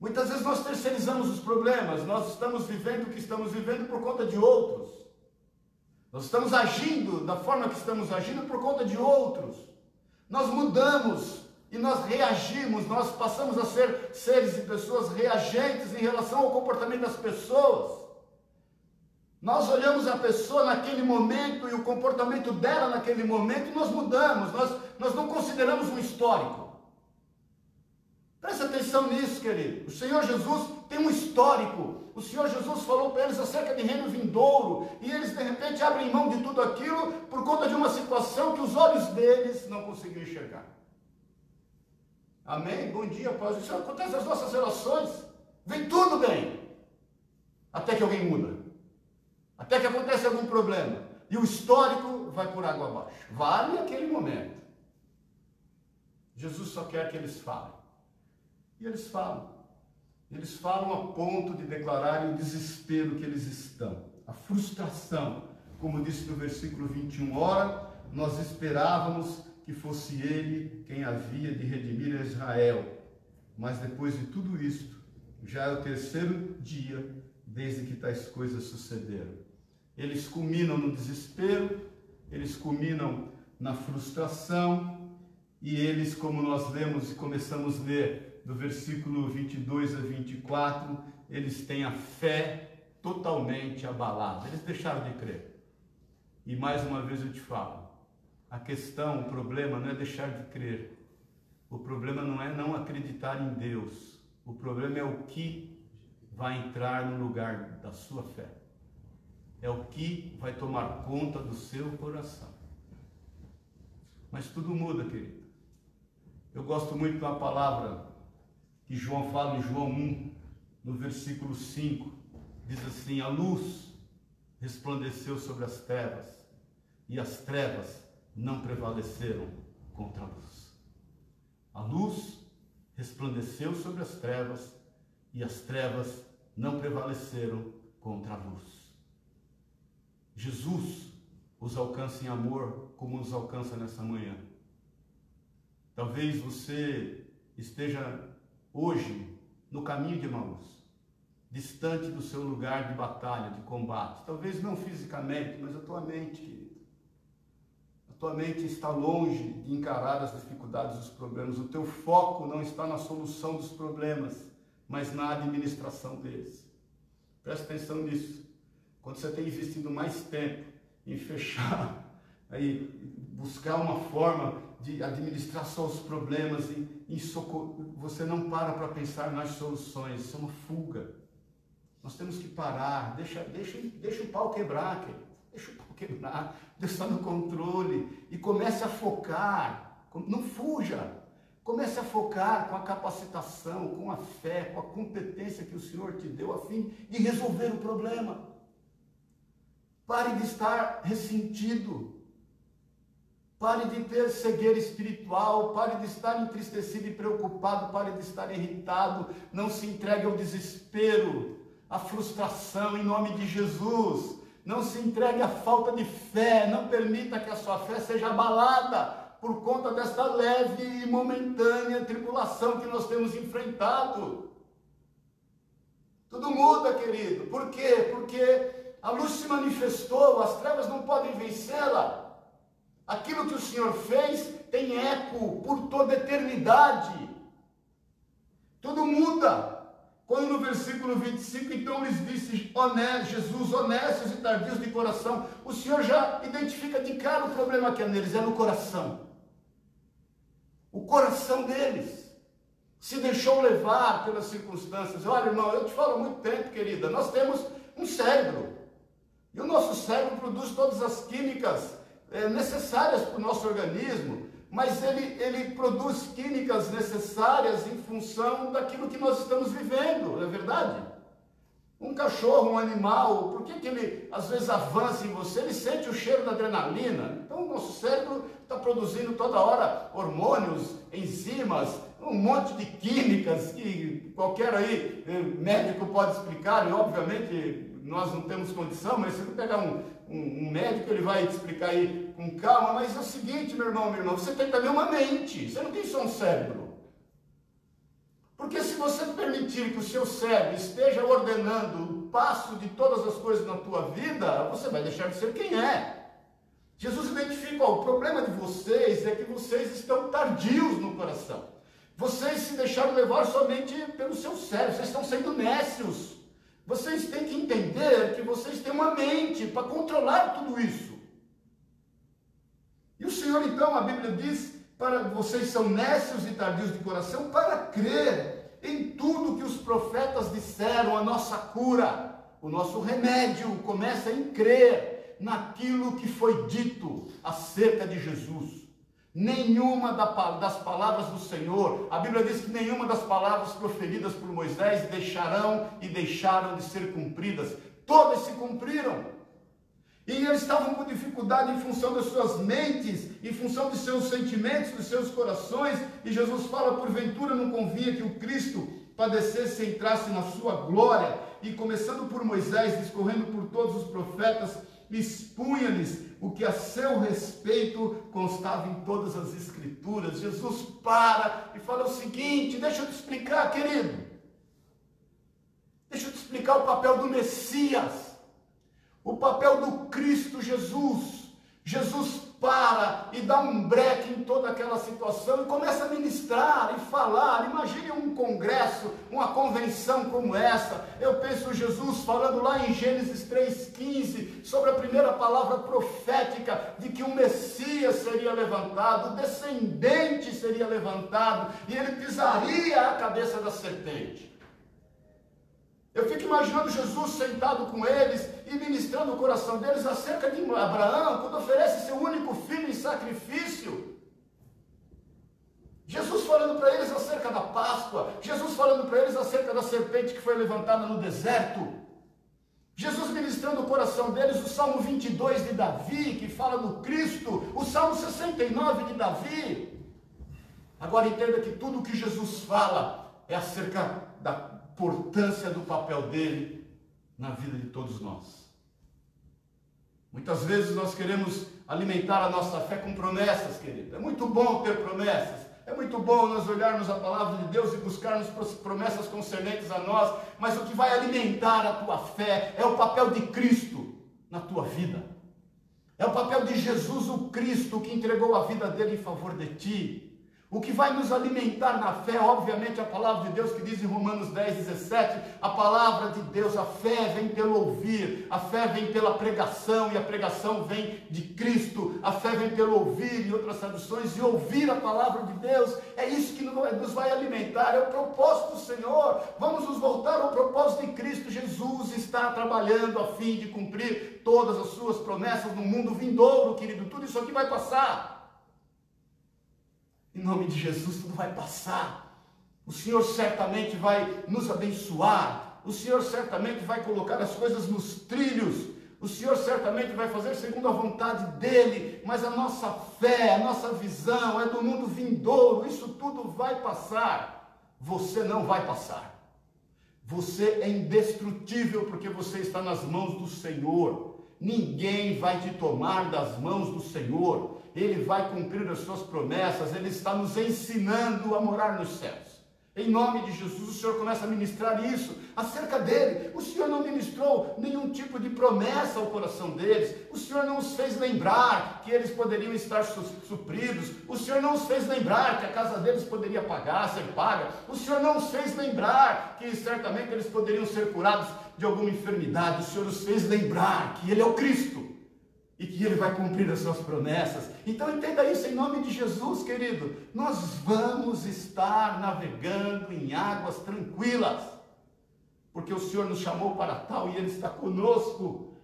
Muitas vezes nós terceirizamos os problemas, nós estamos vivendo o que estamos vivendo por conta de outros. Nós estamos agindo da forma que estamos agindo por conta de outros. Nós mudamos e nós reagimos, nós passamos a ser seres e pessoas reagentes em relação ao comportamento das pessoas. Nós olhamos a pessoa naquele momento e o comportamento dela naquele momento e nós mudamos, nós, nós não consideramos um histórico. Presta atenção nisso, querido. O Senhor Jesus tem um histórico. O Senhor Jesus falou para eles acerca de reino vindouro. E eles de repente abrem mão de tudo aquilo por conta de uma situação que os olhos deles não conseguiam enxergar. Amém? Bom dia, paz. Isso acontece nas nossas relações. Vem tudo bem. Até que alguém muda. Até que acontece algum problema. E o histórico vai por água abaixo. Vale aquele momento. Jesus só quer que eles falem. E eles falam. Eles falam a ponto de declararem o desespero que eles estão. A frustração. Como disse no versículo 21. Ora, nós esperávamos que fosse ele quem havia de redimir Israel. Mas depois de tudo isto, já é o terceiro dia desde que tais coisas sucederam. Eles culminam no desespero, eles culminam na frustração, e eles, como nós lemos e começamos a ler do versículo 22 a 24, eles têm a fé totalmente abalada. Eles deixaram de crer. E mais uma vez eu te falo, a questão, o problema não é deixar de crer. O problema não é não acreditar em Deus. O problema é o que vai entrar no lugar da sua fé. É o que vai tomar conta do seu coração. Mas tudo muda, querido. Eu gosto muito da palavra que João fala em João 1, no versículo 5. Diz assim: A luz resplandeceu sobre as trevas, e as trevas não prevaleceram contra a luz. A luz resplandeceu sobre as trevas e as trevas não prevaleceram contra a luz. Jesus os alcança em amor como nos alcança nessa manhã. Talvez você esteja hoje no caminho de Maús, distante do seu lugar de batalha, de combate. Talvez não fisicamente, mas a tua mente, querido. A tua mente está longe de encarar as dificuldades, os problemas. O teu foco não está na solução dos problemas, mas na administração deles. Presta atenção nisso. Quando você tem investido mais tempo em fechar, aí buscar uma forma de administrar só os problemas e, e você não para para pensar nas soluções, isso é uma fuga. Nós temos que parar, deixa, deixa, deixa o pau quebrar, querido. deixa o pau quebrar, Deus está no controle e comece a focar, não fuja, comece a focar com a capacitação, com a fé, com a competência que o Senhor te deu a fim de resolver o problema. Pare de estar ressentido, Pare de ter cegueira espiritual, pare de estar entristecido e preocupado, pare de estar irritado, não se entregue ao desespero, à frustração em nome de Jesus. Não se entregue à falta de fé, não permita que a sua fé seja abalada por conta desta leve e momentânea tribulação que nós temos enfrentado. Tudo muda, querido. Por quê? Porque a luz se manifestou, as trevas não podem vencê-la. Aquilo que o Senhor fez tem eco por toda a eternidade. Tudo muda. Quando no versículo 25, então lhes disse honesto, Jesus, honestos e tardios de coração, o Senhor já identifica de cara o problema que é neles, é no coração. O coração deles se deixou levar pelas circunstâncias. Olha, irmão, eu te falo há muito tempo, querida, nós temos um cérebro. E o nosso cérebro produz todas as químicas é, necessárias para o nosso organismo, mas ele, ele produz químicas necessárias em função daquilo que nós estamos vivendo, não é verdade? Um cachorro, um animal, por que, que ele às vezes avança em você? Ele sente o cheiro da adrenalina. Então o nosso cérebro está produzindo toda hora hormônios, enzimas, um monte de químicas que qualquer aí eh, médico pode explicar, e obviamente nós não temos condição, mas se você pegar um, um, um, médico, ele vai te explicar aí com calma, mas é o seguinte, meu irmão, meu irmão, você tem também uma mente, você não tem só um cérebro. Porque se você permitir que o seu cérebro esteja ordenando o passo de todas as coisas na tua vida, você vai deixar de ser quem é. Jesus identifica, ó, o problema de vocês é que vocês estão tardios no coração. Vocês se deixaram levar somente pelo seu cérebro, vocês estão sendo nécios. Vocês têm que entender que vocês têm uma mente para controlar tudo isso. E o Senhor, então, a Bíblia diz, para vocês são nécios e tardios de coração para crer em tudo que os profetas disseram, a nossa cura, o nosso remédio começa em crer naquilo que foi dito acerca de Jesus. Nenhuma das palavras do Senhor, a Bíblia diz que nenhuma das palavras proferidas por Moisés deixarão e deixaram de ser cumpridas, todas se cumpriram. E eles estavam com dificuldade em função das suas mentes, em função dos seus sentimentos, dos seus corações, e Jesus fala: porventura não convinha que o Cristo padecesse e entrasse na sua glória, e começando por Moisés, discorrendo por todos os profetas, expunha-lhes o que a seu respeito constava em todas as escrituras. Jesus para e fala o seguinte: deixa eu te explicar, querido. Deixa eu te explicar o papel do Messias, o papel do Cristo Jesus. Jesus para e dá um breque em toda aquela situação e começa a ministrar e falar. Imagine um congresso, uma convenção como essa. Eu penso Jesus falando lá em Gênesis 3,15 sobre a primeira palavra profética de que o Messias seria levantado, o descendente seria levantado e ele pisaria a cabeça da serpente. Eu fico imaginando Jesus sentado com eles e ministrando o coração deles acerca de Abraão, quando oferece seu único filho em sacrifício. Jesus falando para eles acerca da Páscoa, Jesus falando para eles acerca da serpente que foi levantada no deserto. Jesus ministrando o coração deles o Salmo 22 de Davi, que fala do Cristo, o Salmo 69 de Davi. Agora entenda que tudo o que Jesus fala é acerca da importância do papel dele na vida de todos nós. Muitas vezes nós queremos alimentar a nossa fé com promessas, querido. É muito bom ter promessas. É muito bom nós olharmos a palavra de Deus e buscarmos promessas concernentes a nós, mas o que vai alimentar a tua fé é o papel de Cristo na tua vida. É o papel de Jesus, o Cristo, que entregou a vida dele em favor de ti. O que vai nos alimentar na fé, obviamente, a palavra de Deus que diz em Romanos 10, 17, a palavra de Deus, a fé vem pelo ouvir, a fé vem pela pregação, e a pregação vem de Cristo, a fé vem pelo ouvir, em outras traduções, e ouvir a palavra de Deus, é isso que nos vai alimentar, é o propósito do Senhor. Vamos nos voltar ao propósito de Cristo. Jesus está trabalhando a fim de cumprir todas as suas promessas no mundo vindouro, querido. Tudo isso aqui vai passar. Em nome de Jesus, tudo vai passar. O Senhor certamente vai nos abençoar. O Senhor certamente vai colocar as coisas nos trilhos. O Senhor certamente vai fazer segundo a vontade dele, mas a nossa fé, a nossa visão é do mundo vindouro. Isso tudo vai passar. Você não vai passar. Você é indestrutível porque você está nas mãos do Senhor. Ninguém vai te tomar das mãos do Senhor. Ele vai cumprir as suas promessas, Ele está nos ensinando a morar nos céus. Em nome de Jesus, o Senhor começa a ministrar isso acerca dele. O Senhor não ministrou nenhum tipo de promessa ao coração deles. O Senhor não os fez lembrar que eles poderiam estar supridos. O Senhor não os fez lembrar que a casa deles poderia pagar, ser paga. O Senhor não os fez lembrar que certamente eles poderiam ser curados de alguma enfermidade. O Senhor os fez lembrar que Ele é o Cristo e que Ele vai cumprir as suas promessas. Então entenda isso em nome de Jesus, querido. Nós vamos estar navegando em águas tranquilas, porque o Senhor nos chamou para tal e Ele está conosco.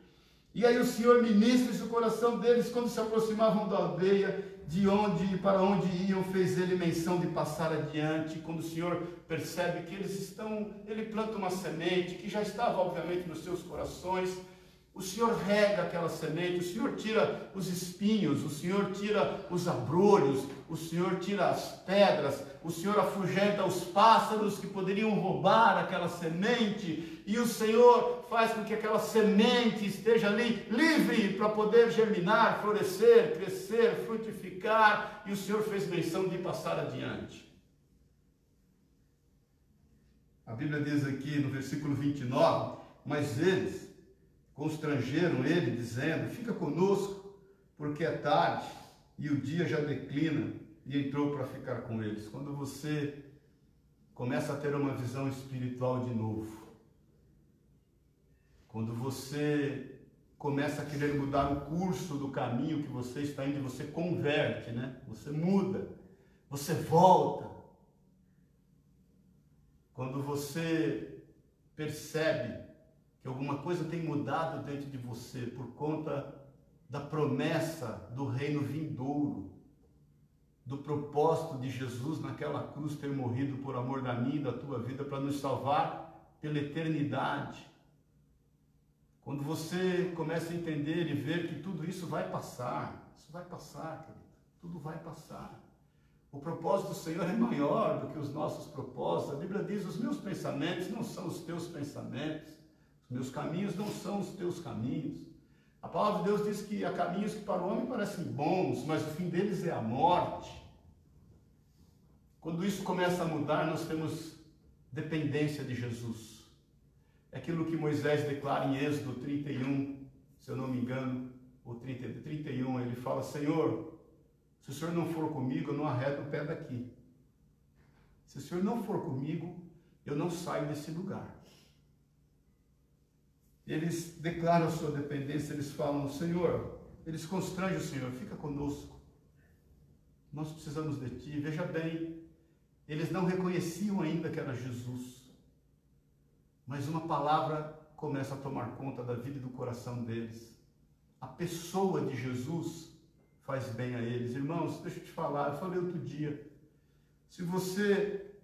E aí o Senhor ministra esse coração deles quando se aproximavam da aldeia, de onde para onde iam, fez ele menção de passar adiante. Quando o Senhor percebe que eles estão, ele planta uma semente que já estava obviamente nos seus corações o Senhor rega aquela semente, o Senhor tira os espinhos, o Senhor tira os abrolhos, o Senhor tira as pedras, o Senhor afugenta os pássaros que poderiam roubar aquela semente, e o Senhor faz com que aquela semente esteja ali livre para poder germinar, florescer, crescer, frutificar, e o Senhor fez menção de passar adiante. A Bíblia diz aqui no versículo 29, mas eles constrangeram ele, dizendo: Fica conosco, porque é tarde e o dia já declina, e entrou para ficar com eles. Quando você começa a ter uma visão espiritual de novo, quando você começa a querer mudar o curso do caminho que você está indo, você converte, né? Você muda, você volta. Quando você percebe que alguma coisa tem mudado dentro de você por conta da promessa do reino vindouro, do propósito de Jesus naquela cruz ter morrido por amor da minha e da tua vida para nos salvar pela eternidade. Quando você começa a entender e ver que tudo isso vai passar, isso vai passar, querido, tudo vai passar. O propósito do Senhor é maior do que os nossos propósitos. A Bíblia diz: os meus pensamentos não são os teus pensamentos. Meus caminhos não são os teus caminhos. A palavra de Deus diz que há caminhos que para o homem parecem bons, mas o fim deles é a morte. Quando isso começa a mudar, nós temos dependência de Jesus. É aquilo que Moisés declara em Êxodo 31, se eu não me engano, ou 30, 31, ele fala: Senhor, se o Senhor não for comigo, eu não arredo o pé daqui. Se o Senhor não for comigo, eu não saio desse lugar eles declaram sua dependência, eles falam, Senhor, eles constrangem o Senhor, fica conosco. Nós precisamos de ti. Veja bem, eles não reconheciam ainda que era Jesus. Mas uma palavra começa a tomar conta da vida e do coração deles. A pessoa de Jesus faz bem a eles. Irmãos, deixa eu te falar, eu falei outro dia. Se você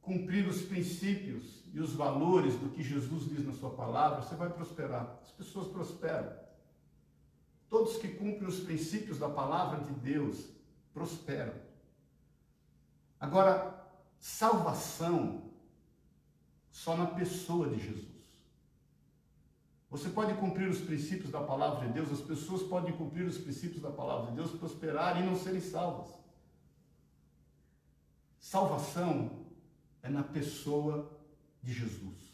cumprir os princípios e os valores do que Jesus diz na sua palavra, você vai prosperar. As pessoas prosperam. Todos que cumprem os princípios da palavra de Deus prosperam. Agora, salvação só na pessoa de Jesus. Você pode cumprir os princípios da palavra de Deus, as pessoas podem cumprir os princípios da palavra de Deus, prosperar e não serem salvas. salvação é na pessoa de Jesus.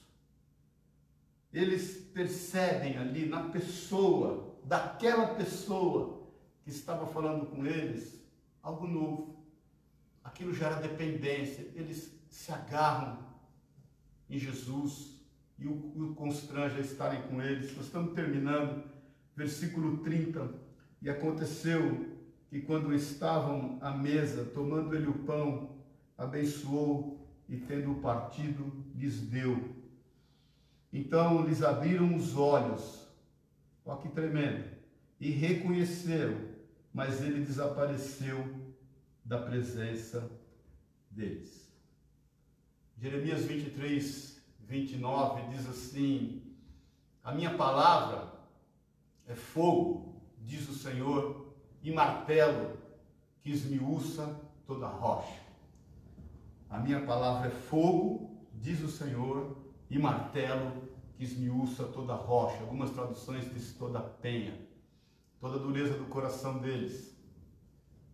Eles percebem ali na pessoa, daquela pessoa que estava falando com eles, algo novo. Aquilo gera dependência. Eles se agarram em Jesus e o, o constrange a estarem com eles. Nós estamos terminando, versículo 30. E aconteceu que quando estavam à mesa, tomando ele o pão, abençoou e tendo partido, lhes deu. Então lhes abriram os olhos, olha que tremendo, e reconheceram, mas ele desapareceu da presença deles. Jeremias 23, 29 diz assim: A minha palavra é fogo, diz o Senhor, e martelo que esmiuça toda rocha. A minha palavra é fogo, diz o Senhor, e martelo que esmiuça toda rocha. Algumas traduções diz toda penha. Toda dureza do coração deles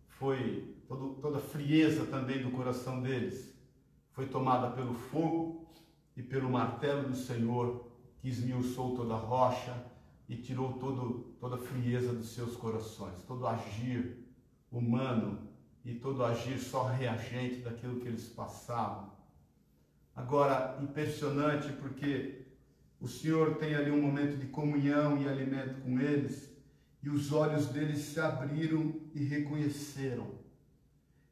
foi, todo, toda frieza também do coração deles foi tomada pelo fogo e pelo martelo do Senhor que esmiuçou toda rocha e tirou todo, toda frieza dos seus corações, todo agir humano e todo agir só reagente daquilo que eles passavam. Agora, impressionante porque o Senhor tem ali um momento de comunhão e alimento com eles, e os olhos deles se abriram e reconheceram.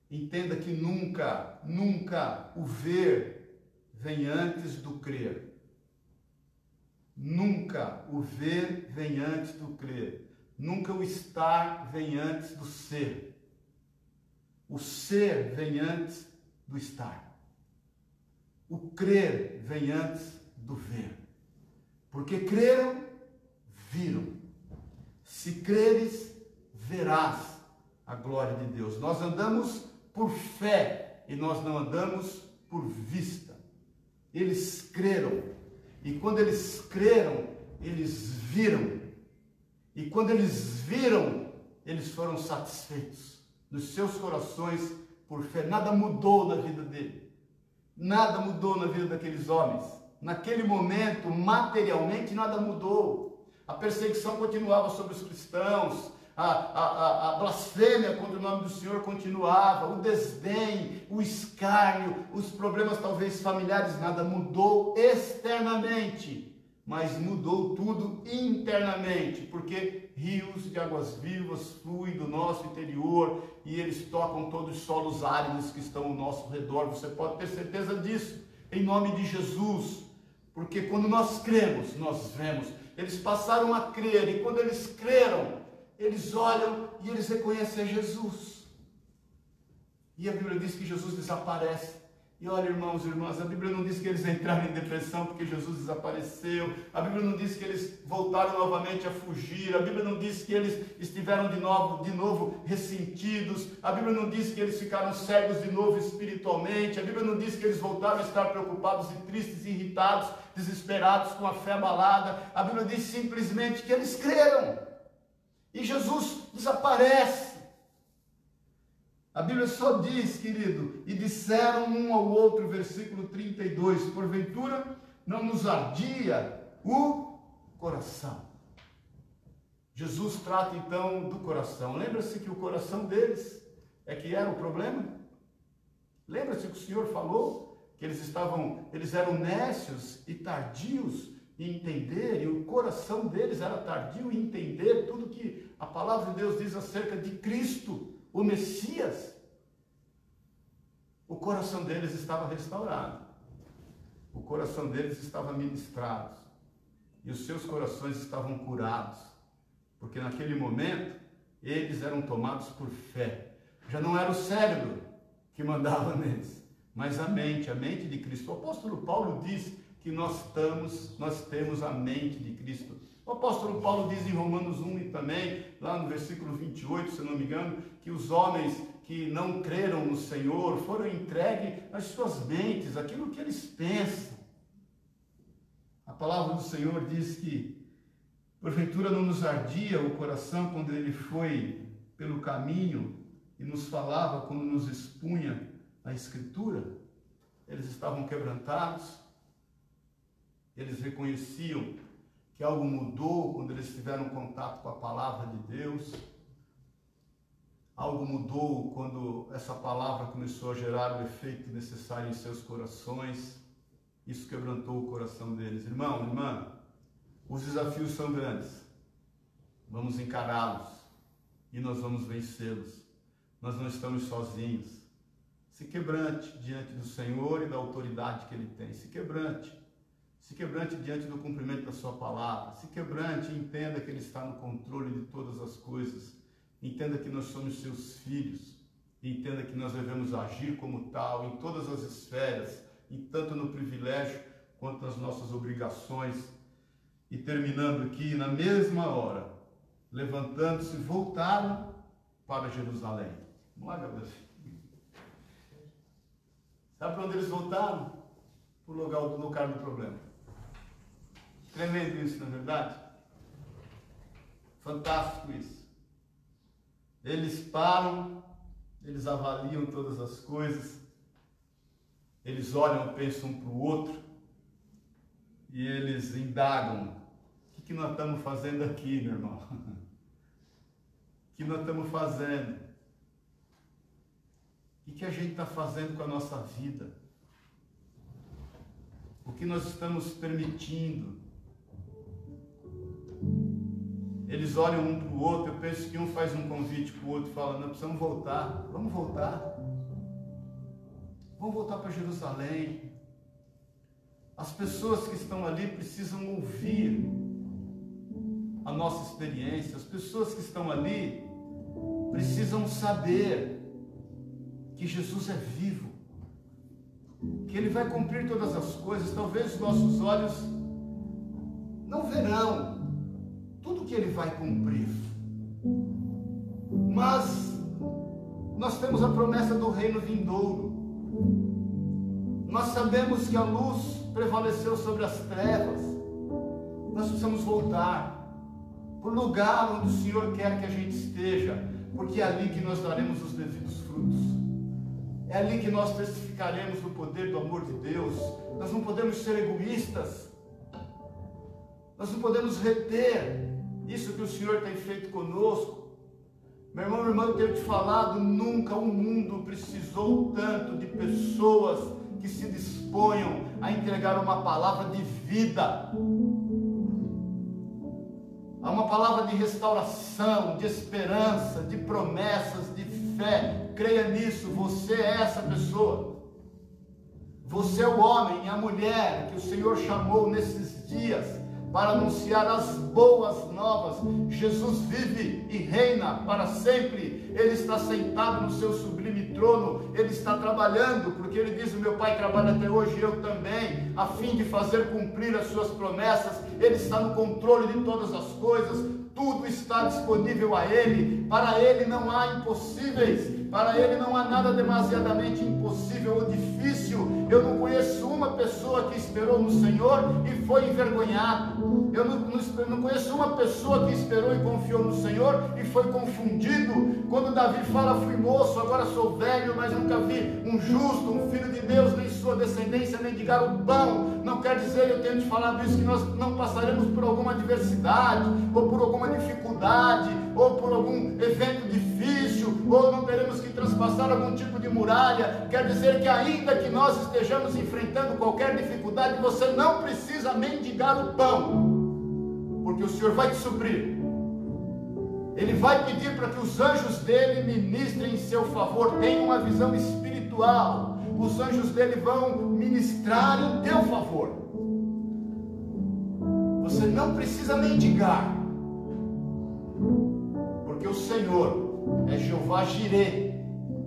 Entenda que nunca, nunca o ver vem antes do crer. Nunca o ver vem antes do crer. Nunca o estar vem antes do ser. O ser vem antes do estar. O crer vem antes do ver. Porque creram, viram. Se creres, verás a glória de Deus. Nós andamos por fé e nós não andamos por vista. Eles creram. E quando eles creram, eles viram. E quando eles viram, eles foram satisfeitos nos seus corações por fé. Nada mudou na vida dele. Nada mudou na vida daqueles homens. Naquele momento, materialmente, nada mudou. A perseguição continuava sobre os cristãos, a, a, a, blasfêmia contra o nome do Senhor continuava, o desdém, o escárnio, os problemas talvez familiares, nada mudou externamente mas mudou tudo internamente, porque rios de águas vivas fluem do nosso interior e eles tocam todos os solos áridos que estão ao nosso redor. Você pode ter certeza disso, em nome de Jesus, porque quando nós cremos, nós vemos. Eles passaram a crer e quando eles creram, eles olham e eles reconhecem a Jesus. E a Bíblia diz que Jesus desaparece e olha, irmãos e irmãs, a Bíblia não diz que eles entraram em depressão porque Jesus desapareceu. A Bíblia não diz que eles voltaram novamente a fugir. A Bíblia não diz que eles estiveram de novo, de novo ressentidos. A Bíblia não diz que eles ficaram cegos de novo espiritualmente. A Bíblia não diz que eles voltaram a estar preocupados e tristes, irritados, desesperados, com a fé abalada. A Bíblia diz simplesmente que eles creram. E Jesus desaparece. A Bíblia só diz, querido, e disseram um ao outro, versículo 32, porventura não nos ardia o coração. Jesus trata então do coração. Lembra-se que o coração deles é que era o problema? Lembra-se que o Senhor falou que eles estavam, eles eram nécios e tardios em entender, e o coração deles era tardio em entender tudo que a palavra de Deus diz acerca de Cristo o Messias, o coração deles estava restaurado, o coração deles estava ministrado, e os seus corações estavam curados, porque naquele momento eles eram tomados por fé. Já não era o cérebro que mandava neles, mas a mente, a mente de Cristo. O apóstolo Paulo diz que nós estamos, nós temos a mente de Cristo. O apóstolo Paulo diz em Romanos 1 e também, lá no versículo 28, se não me engano, que os homens que não creram no Senhor foram entregues às suas mentes, aquilo que eles pensam. A palavra do Senhor diz que, porventura, não nos ardia o coração quando ele foi pelo caminho e nos falava, quando nos expunha na Escritura. Eles estavam quebrantados, eles reconheciam que algo mudou quando eles tiveram contato com a palavra de Deus. Algo mudou quando essa palavra começou a gerar o efeito necessário em seus corações. Isso quebrantou o coração deles. Irmão, irmã, os desafios são grandes. Vamos encará-los e nós vamos vencê-los. Nós não estamos sozinhos. Se quebrante diante do Senhor e da autoridade que Ele tem. Se quebrante. Se quebrante diante do cumprimento da Sua palavra. Se quebrante entenda que Ele está no controle de todas as coisas. Entenda que nós somos Seus filhos. Entenda que nós devemos agir como tal em todas as esferas, e tanto no privilégio quanto nas nossas obrigações. E terminando aqui, na mesma hora, levantando-se, voltaram para Jerusalém. Vamos lá, Gabriel. Sabe para onde eles voltaram? Para o lugar do problema. Tremendo isso, não é verdade? Fantástico isso. Eles param, eles avaliam todas as coisas, eles olham, pensam um para o outro e eles indagam: o que, que nós estamos fazendo aqui, meu irmão? O que nós estamos fazendo? O que a gente está fazendo com a nossa vida? O que nós estamos permitindo? Eles olham um para o outro, eu penso que um faz um convite para o outro fala, não, precisamos voltar, vamos voltar. Vamos voltar para Jerusalém. As pessoas que estão ali precisam ouvir a nossa experiência. As pessoas que estão ali precisam saber que Jesus é vivo, que Ele vai cumprir todas as coisas. Talvez os nossos olhos não verão que Ele vai cumprir, mas nós temos a promessa do reino vindouro. Nós sabemos que a luz prevaleceu sobre as trevas. Nós precisamos voltar para o lugar onde o Senhor quer que a gente esteja, porque é ali que nós daremos os devidos frutos. É ali que nós testificaremos o poder do amor de Deus. Nós não podemos ser egoístas. Nós não podemos reter isso que o Senhor tem feito conosco. Meu irmão, meu irmão, eu tenho te falado, nunca o mundo precisou tanto de pessoas que se disponham a entregar uma palavra de vida. Há uma palavra de restauração, de esperança, de promessas, de fé. Creia nisso, você é essa pessoa. Você é o homem a mulher que o Senhor chamou nesses dias para anunciar as boas novas. Jesus vive e reina para sempre. Ele está sentado no seu sublime trono. Ele está trabalhando, porque ele diz: O meu Pai trabalha até hoje, eu também, a fim de fazer cumprir as suas promessas. Ele está no controle de todas as coisas. Tudo está disponível a Ele. Para Ele não há impossíveis. Para Ele não há nada demasiadamente impossível ou difícil. Eu não conheço uma pessoa que esperou no Senhor e foi envergonhado. Eu não, não, não conheço uma pessoa que esperou e confiou no Senhor e foi confundido. Quando Davi fala, fui moço, agora sou velho, mas nunca vi um justo, um filho de Deus, nem sua descendência, nem de o. Não quer dizer, eu tenho te falado isso, que nós não passaremos por alguma adversidade, ou por alguma dificuldade, ou por algum evento difícil, ou não teremos que transpassar algum tipo de muralha. Quer dizer que ainda que nós estejamos enfrentando qualquer dificuldade, você não precisa mendigar o pão, porque o Senhor vai te suprir. Ele vai pedir para que os anjos dele ministrem em seu favor. Tenha uma visão espiritual. Os anjos dele vão ministrar em teu favor. Você não precisa mendigar, porque o Senhor é Jeová Jireh,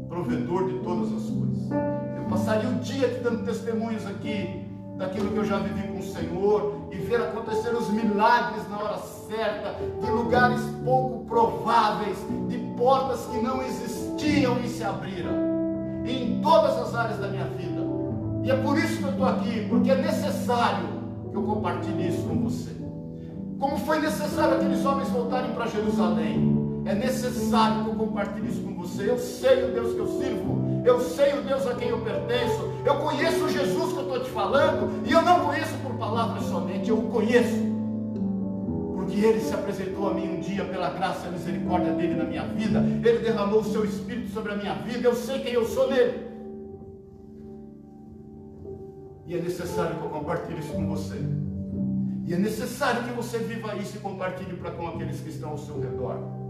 provedor de todas as coisas. Eu passaria o dia te dando testemunhos aqui daquilo que eu já vivi com o Senhor e ver acontecer os milagres na hora certa, de lugares pouco prováveis, de portas que não existiam e se abriram, em todas as áreas da minha vida. E é por isso que eu estou aqui, porque é necessário que eu compartilhe isso com você. Como foi necessário aqueles homens voltarem para Jerusalém? É necessário que eu compartilhe isso com você. Eu sei o Deus que eu sirvo. Eu sei o Deus a quem eu pertenço. Eu conheço o Jesus que eu estou te falando. E eu não conheço por palavras somente. Eu o conheço. Porque ele se apresentou a mim um dia pela graça e misericórdia dele na minha vida. Ele derramou o seu espírito sobre a minha vida. Eu sei quem eu sou nele. E é necessário que eu compartilhe isso com você. E é necessário que você viva isso e compartilhe para com aqueles que estão ao seu redor.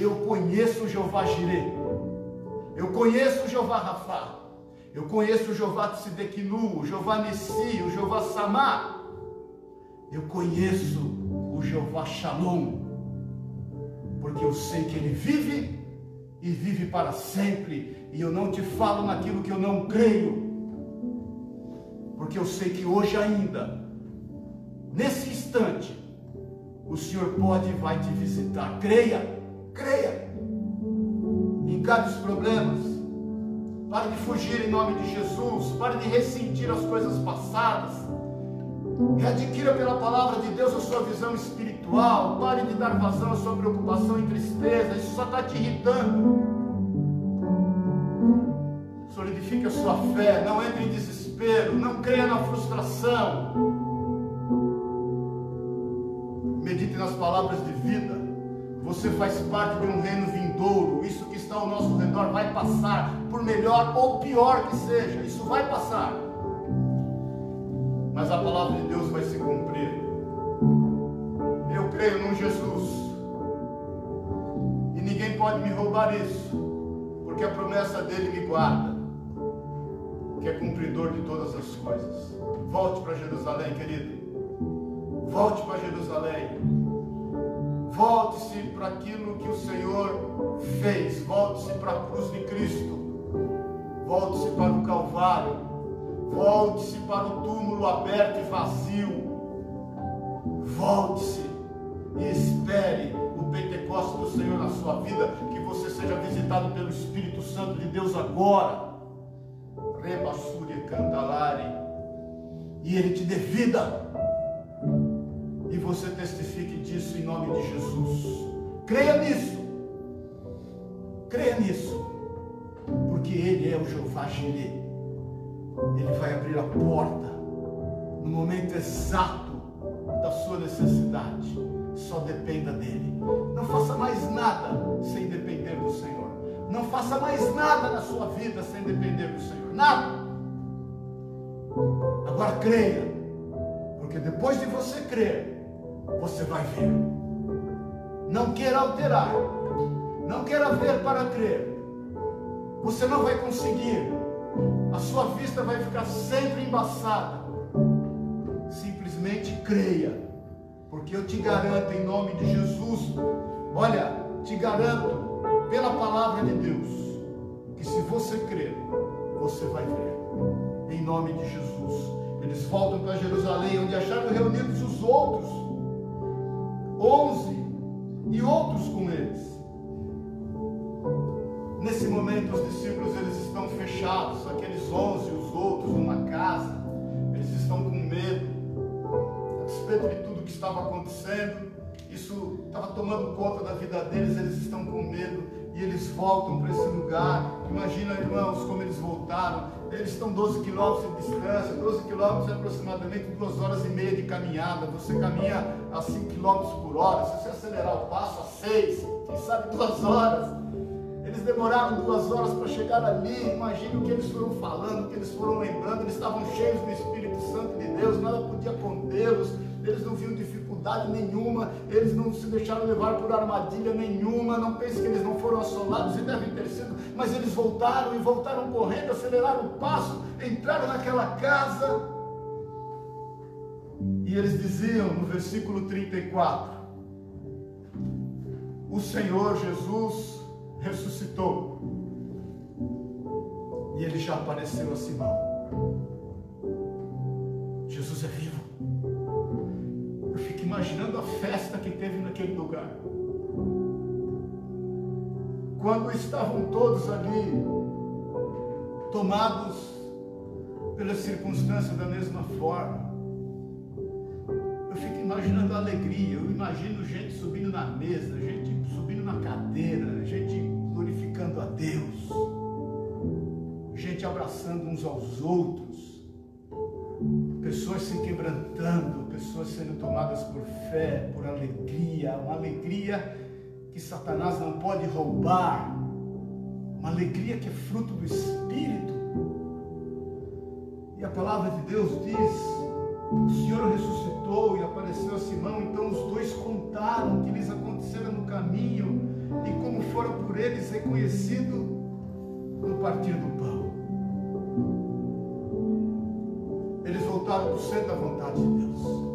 Eu conheço o Jeová Jireh. Eu conheço o Jeová Rafá. Eu conheço o Jeová Tsidequinu, o Jeová Nessi, o Jeová Samá. Eu conheço o Jeová Shalom. Porque eu sei que ele vive e vive para sempre. E eu não te falo naquilo que eu não creio. Porque eu sei que hoje ainda nesse instante, o Senhor pode e vai te visitar. Creia, creia. Encare os problemas. Pare de fugir em nome de Jesus. Pare de ressentir as coisas passadas. E adquira pela palavra de Deus a sua visão espiritual. Pare de dar vazão à sua preocupação e tristeza. Isso só está te irritando. Solidifique a sua fé. Não entre em desespero. Não creia na frustração medite nas palavras de vida. Você faz parte de um reino vindouro. Isso que está ao nosso redor vai passar, por melhor ou pior que seja. Isso vai passar. Mas a palavra de Deus vai se cumprir. Eu creio num Jesus. E ninguém pode me roubar isso. Porque a promessa dele me guarda. Que é cumpridor de todas as coisas. Volte para Jerusalém, querido. Volte para Jerusalém. Volte-se para aquilo que o Senhor fez. Volte-se para a cruz de Cristo. Volte-se para o Calvário. Volte-se para o túmulo aberto e vazio. Volte-se e espere o Pentecostes do Senhor na sua vida. Que você seja visitado pelo Espírito Santo de Deus agora. Rebassure cantalare. E Ele te dê vida e você testifique disso em nome de Jesus. Creia nisso. Creia nisso. Porque Ele é o Jeová Jireh. Ele vai abrir a porta no momento exato da sua necessidade. Só dependa dele. Não faça mais nada sem depender do Senhor. Não faça mais nada na sua vida sem depender do Senhor. Nada. Agora creia. Porque depois de você crer, você vai ver. Não queira alterar. Não queira ver para crer. Você não vai conseguir. A sua vista vai ficar sempre embaçada. Simplesmente creia. Porque eu te garanto em nome de Jesus. Olha, te garanto pela palavra de Deus que se você crer, você vai ver. Em nome de Jesus. Eles voltam para Jerusalém, onde acharam reunidos os outros onze e outros com eles. Nesse momento, os discípulos eles estão fechados, aqueles onze e os outros numa casa, eles estão com medo, a despeito de tudo que estava acontecendo, isso estava tomando conta da vida deles, eles estão com medo e eles voltam para esse lugar. Imagina, irmãos, como eles voltaram. Eles estão 12 quilômetros de distância, 12 quilômetros é aproximadamente duas horas e meia de caminhada. Você caminha a 5 quilômetros por hora, se você acelerar o passo a 6, quem sabe duas horas. Eles demoraram duas horas para chegar ali. Imagine o que eles foram falando, o que eles foram lembrando. Eles estavam cheios do Espírito Santo de Deus, nada podia contê-los. Eles não viam dificuldade nenhuma, eles não se deixaram levar por armadilha nenhuma. Não pense que eles não foram assolados e devem ter sido, mas eles voltaram e voltaram correndo, aceleraram o passo, entraram naquela casa. E eles diziam no versículo 34: O Senhor Jesus ressuscitou. E ele já apareceu a Simão. Naquele lugar. Quando estavam todos ali, tomados pelas circunstâncias da mesma forma. Eu fico imaginando a alegria, eu imagino gente subindo na mesa, gente subindo na na cadeira, gente glorificando a Deus, gente abraçando uns aos outros, pessoas se quebrantando, pessoas sendo tomadas por fé, por alegria, uma alegria que Satanás não pode roubar, uma alegria que é fruto do Espírito. E a palavra de Deus diz o Senhor ressuscitou e apareceu a Simão, então os dois contaram o que lhes acontecera no caminho e como foram por eles reconhecido no partir do pão. Voltaram para o centro da vontade de Deus.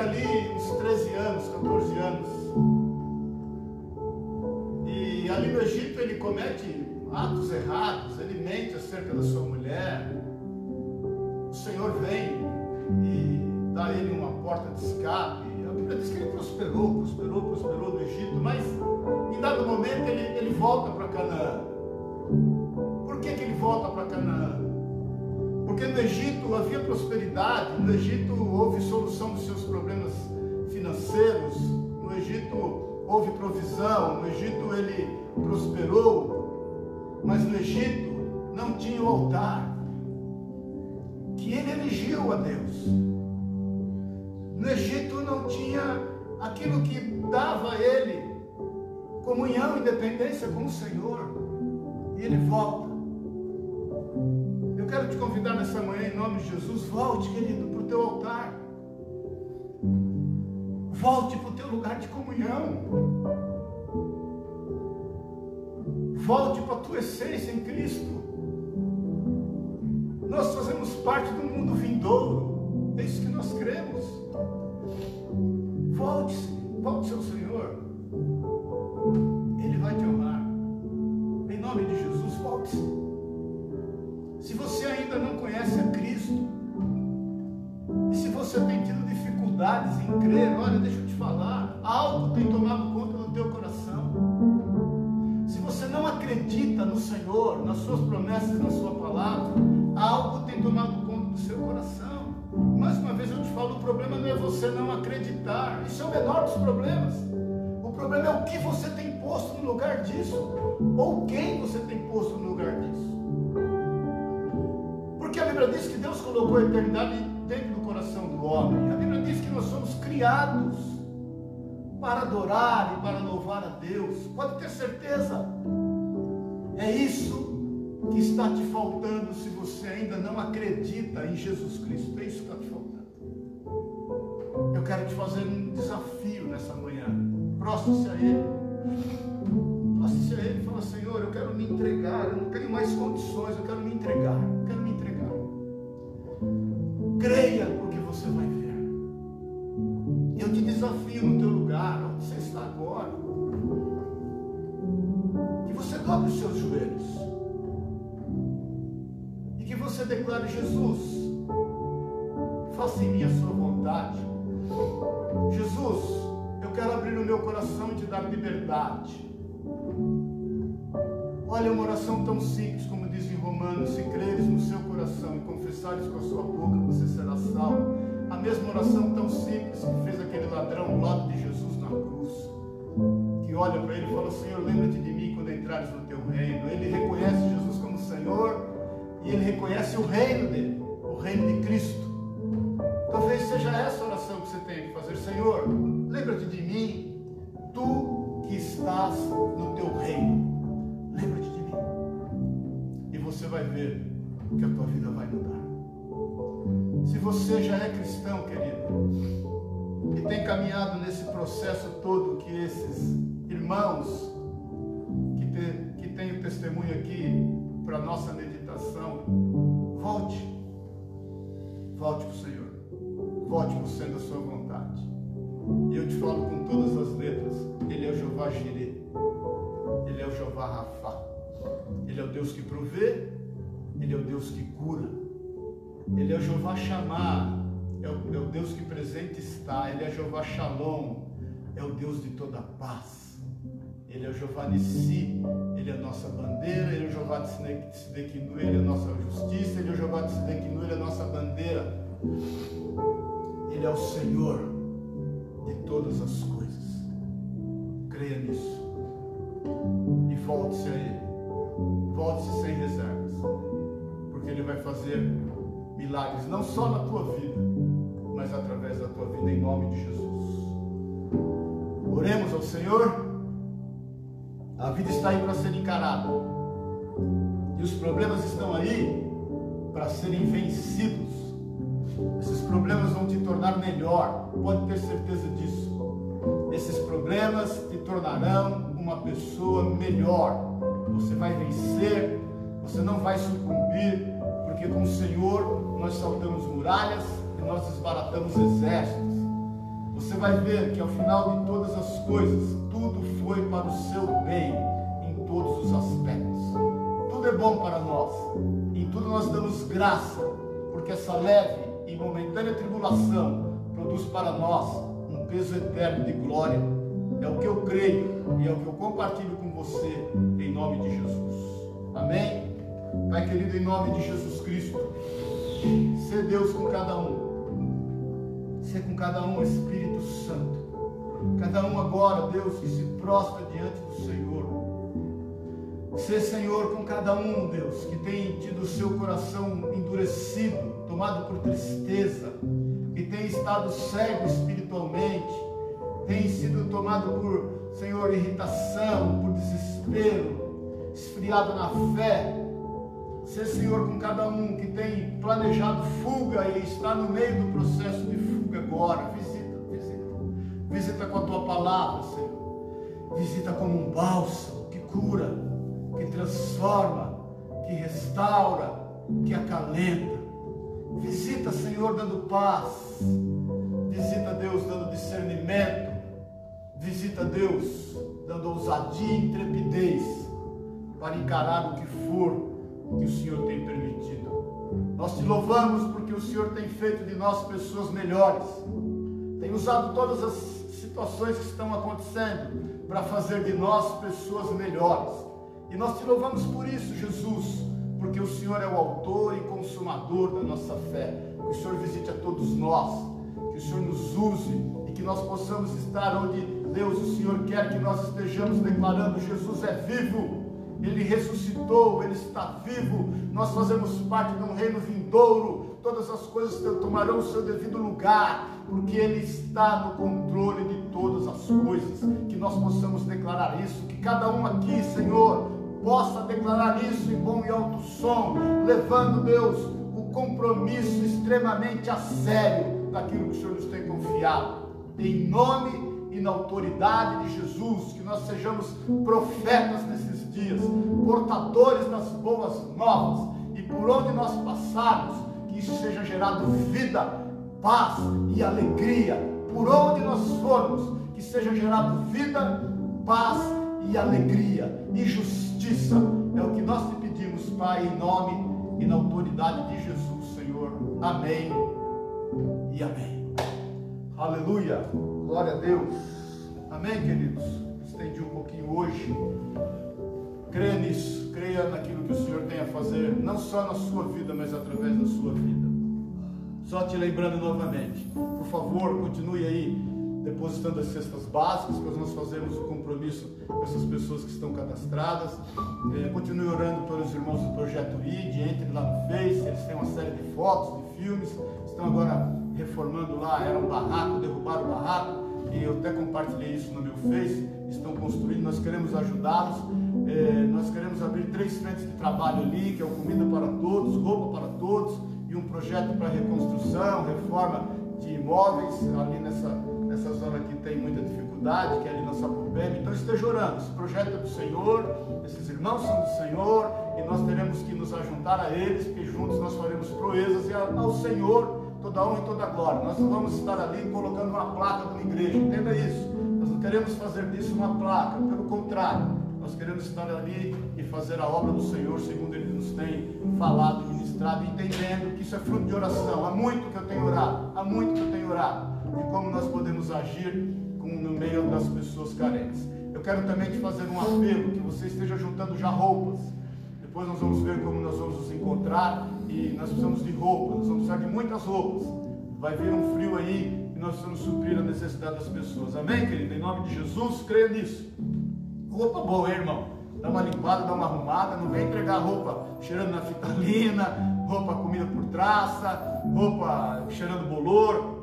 Fica ali uns 13 anos, 14 anos. E ali no Egito ele comete atos errados, ele mente acerca da sua mulher. O Senhor vem e dá a ele uma porta de escape Bíblia diz que ele prosperou, prosperou, prosperou no Egito, mas em dado momento ele, ele volta para Canaã. Por que, que ele volta para Canaã? Porque no Egito havia prosperidade, no Egito houve solução dos seus problemas financeiros, no Egito houve provisão, no Egito ele prosperou, mas no Egito não tinha o altar que ele elegiu a Deus. No Egito não tinha aquilo que dava a ele comunhão e dependência com o Senhor. E ele volta. Quero te convidar nessa manhã, em nome de Jesus, volte, querido, para o teu altar. Volte para o teu lugar de comunhão. Volte para a tua essência em Cristo. Nós fazemos parte do mundo vindouro. É isso que nós cremos. Volte-se, volte-se ao Senhor. Ele vai te honrar. Em nome de Jesus, volte-se. Se você ainda não conhece a Cristo, e se você tem tido dificuldades em crer, olha, deixa eu te falar, algo tem tomado conta do teu coração. Se você não acredita no Senhor, nas suas promessas, na sua palavra, algo tem tomado conta do seu coração. Mais uma vez eu te falo, o problema não é você não acreditar. Isso é o menor dos problemas. O problema é o que você tem posto no lugar disso. Ou quem você tem posto no lugar disso. Porque a Bíblia diz que Deus colocou a eternidade dentro do coração do homem. A Bíblia diz que nós somos criados para adorar e para louvar a Deus. Pode ter certeza. É isso que está te faltando se você ainda não acredita em Jesus Cristo. É isso que está te faltando. Eu quero te fazer um desafio nessa manhã. Prostre-se a Ele. Prostre-se a Ele e fala, Senhor, eu quero me entregar, eu não tenho mais condições, eu quero me entregar. Dobre os seus joelhos você declare Jesus, faça em mim a sua vontade. Jesus, eu quero abrir o meu coração e te dar liberdade. Olha uma oração tão simples como diz em Romanos: se creres no seu coração e confessares com a sua boca, você será salvo. A mesma oração tão simples que fez aquele ladrão ao lado de Jesus na cruz. Que olha para ele e fala: Senhor, lembra-te de mim entrares no teu reino. Ele reconhece Jesus como Senhor e ele reconhece o reino dele, o reino de Cristo. Talvez seja essa a oração que você tem que fazer. Senhor, lembra-te de mim, tu que estás no teu reino. Lembra-te de mim. vai ver que a tua vida vai mudar. Se você já é cristão, querido, e tem caminhado nesse processo todo que esses irmãos te, que têm o testemunho aqui para nossa meditação, volte. Volte para o Senhor. Volte para o centro da sua vontade. E eu te falo com todas as letras: Ele é o Jeová Jireh. Ele é o Jeová Rafa. Ele é o Deus que provê. Ele é o Deus que cura. Ele é o Jeová Chamar. É o, é o Deus que presente está. Ele é Jeová Shalom. É o Deus de toda paz. Ele é o Jeová Nissi, Ele é a nossa bandeira, Ele é o Jeová Tzedekinu, Ele é a nossa justiça, Ele é o Jeová Tzedekinu, Ele é a nossa bandeira. Ele é o Senhor de todas as coisas. Creia nisso. E volte-se a Ele. Volte-se sem reservas. Porque Ele vai fazer milagres, não só na tua vida, mas através da tua vida, em nome de Jesus. Oremos ao Senhor. A vida está aí para ser encarada. E os problemas estão aí para serem vencidos. Esses problemas vão te tornar melhor, pode ter certeza disso. Esses problemas te tornarão uma pessoa melhor. Você vai vencer, você não vai sucumbir, porque com o Senhor nós saltamos muralhas e nós desbaratamos exércitos. Você vai ver que ao final de todas as coisas, tudo foi para o seu bem, em todos os aspectos. Tudo é bom para nós, em tudo nós damos graça, porque essa leve e momentânea tribulação produz para nós um peso eterno de glória. É o que eu creio e é o que eu compartilho com você, em nome de Jesus. Amém? Pai querido, em nome de Jesus Cristo, ser Deus com cada um ser com cada um, Espírito Santo. Cada um agora, Deus, que se prostra diante do Senhor. Ser Senhor com cada um, Deus, que tem tido o seu coração endurecido, tomado por tristeza, que tem estado cego espiritualmente, tem sido tomado por, Senhor, irritação, por desespero, esfriado na fé, ser Senhor com cada um que tem planejado fuga e está no meio do processo de fuga agora. Visita. Visita com a tua palavra, Senhor. Visita como um bálsamo que cura, que transforma, que restaura, que acalenta. Visita, Senhor, dando paz. Visita, Deus, dando discernimento. Visita, Deus, dando ousadia e intrepidez para encarar o que for que o Senhor tem permitido. Nós te louvamos porque o Senhor tem feito de nós pessoas melhores. Tem usado todas as situações que estão acontecendo para fazer de nós pessoas melhores. E nós te louvamos por isso, Jesus, porque o Senhor é o autor e consumador da nossa fé. Que o Senhor visite a todos nós, que o Senhor nos use e que nós possamos estar onde Deus, o Senhor, quer que nós estejamos declarando: Jesus é vivo ele ressuscitou, Ele está vivo, nós fazemos parte de um reino vindouro, todas as coisas tomarão o seu devido lugar, porque Ele está no controle de todas as coisas. Que nós possamos declarar isso, que cada um aqui, Senhor, possa declarar isso em bom e alto som, levando, Deus, o compromisso extremamente a sério daquilo que o Senhor nos tem confiado. Em nome e na autoridade de Jesus, que nós sejamos profetas nesses dias, portadores das boas novas, e por onde nós passarmos, isso seja gerado vida, paz e alegria, por onde nós formos, que seja gerado vida, paz e alegria e justiça, é o que nós te pedimos, Pai, em nome e na autoridade de Jesus, Senhor. Amém e amém. Aleluia. Glória a Deus. Amém, queridos? Estendi um pouquinho hoje. Creia nisso. Creia naquilo que o Senhor tem a fazer, não só na sua vida, mas através da sua vida. Só te lembrando novamente, por favor, continue aí depositando as cestas básicas, para nós fazermos o compromisso com essas pessoas que estão cadastradas. É, continue orando pelos irmãos do Projeto ID, entre lá no Face, eles têm uma série de fotos, de filmes, estão agora reformando lá, era um barraco, derrubaram o barraco, e eu até compartilhei isso no meu Face, estão construindo, nós queremos ajudá-los, é, nós queremos abrir três frentes de trabalho ali, que é o comida para todos, roupa para todos e um projeto para reconstrução, reforma de imóveis. Ali nessa, nessa zona que tem muita dificuldade, que é ali na Sapopema. Então esteja orando, esse projeto é do Senhor, esses irmãos são do Senhor e nós teremos que nos ajuntar a eles, porque juntos nós faremos proezas e ao Senhor toda honra e toda glória. Nós não vamos estar ali colocando uma placa de uma igreja, entenda isso. Nós não queremos fazer disso uma placa, pelo contrário, nós queremos estar ali e fazer a obra do Senhor segundo Ele nos tem falado, ministrado, entendendo que isso é fruto de oração. Há muito que eu tenho orado, há muito que eu tenho orado. E como nós podemos agir no meio das pessoas carentes. Eu quero também te fazer um apelo, que você esteja juntando já roupas. Depois nós vamos ver como nós vamos nos encontrar e nós precisamos de roupas, nós vamos precisar de muitas roupas. Vai vir um frio aí e nós precisamos suprir a necessidade das pessoas. Amém, querido? Em nome de Jesus, creia nisso. Roupa boa, hein, irmão? Dá uma limpada, dá uma arrumada, não vem entregar roupa cheirando naftalina, roupa comida por traça, roupa cheirando bolor.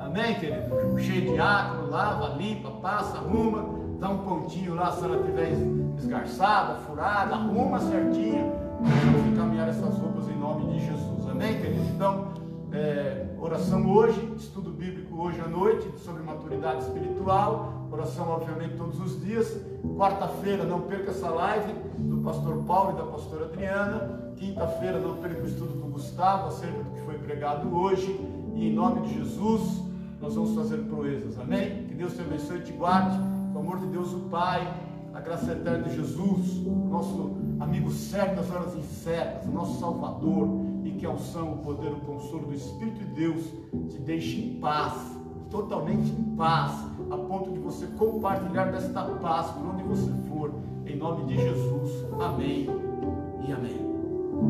Amém, querido? Cheio de ácaro, lava, limpa, passa, arruma, dá um pontinho lá se ela estiver esgarçada, furada, arruma certinho. Vamos encaminhar essas roupas em nome de Jesus. Amém, querido? Então, é, oração hoje, estudo bíblico hoje à noite sobre maturidade espiritual. Oração, obviamente, todos os dias. Quarta-feira, não perca essa live do pastor Paulo e da pastora Adriana. Quinta-feira, não perca o estudo do Gustavo acerca do que foi pregado hoje. E em nome de Jesus, nós vamos fazer proezas. Amém? Que Deus te abençoe e te guarde. Amor de Deus, o Pai, a graça eterna de Jesus, nosso amigo certo das horas incertas, nosso Salvador, e que a unção, o poder, o consolo do Espírito de Deus te deixe em paz, totalmente em paz, a ponto de você compartilhar desta paz por onde você for, em nome de Jesus. Amém e amém.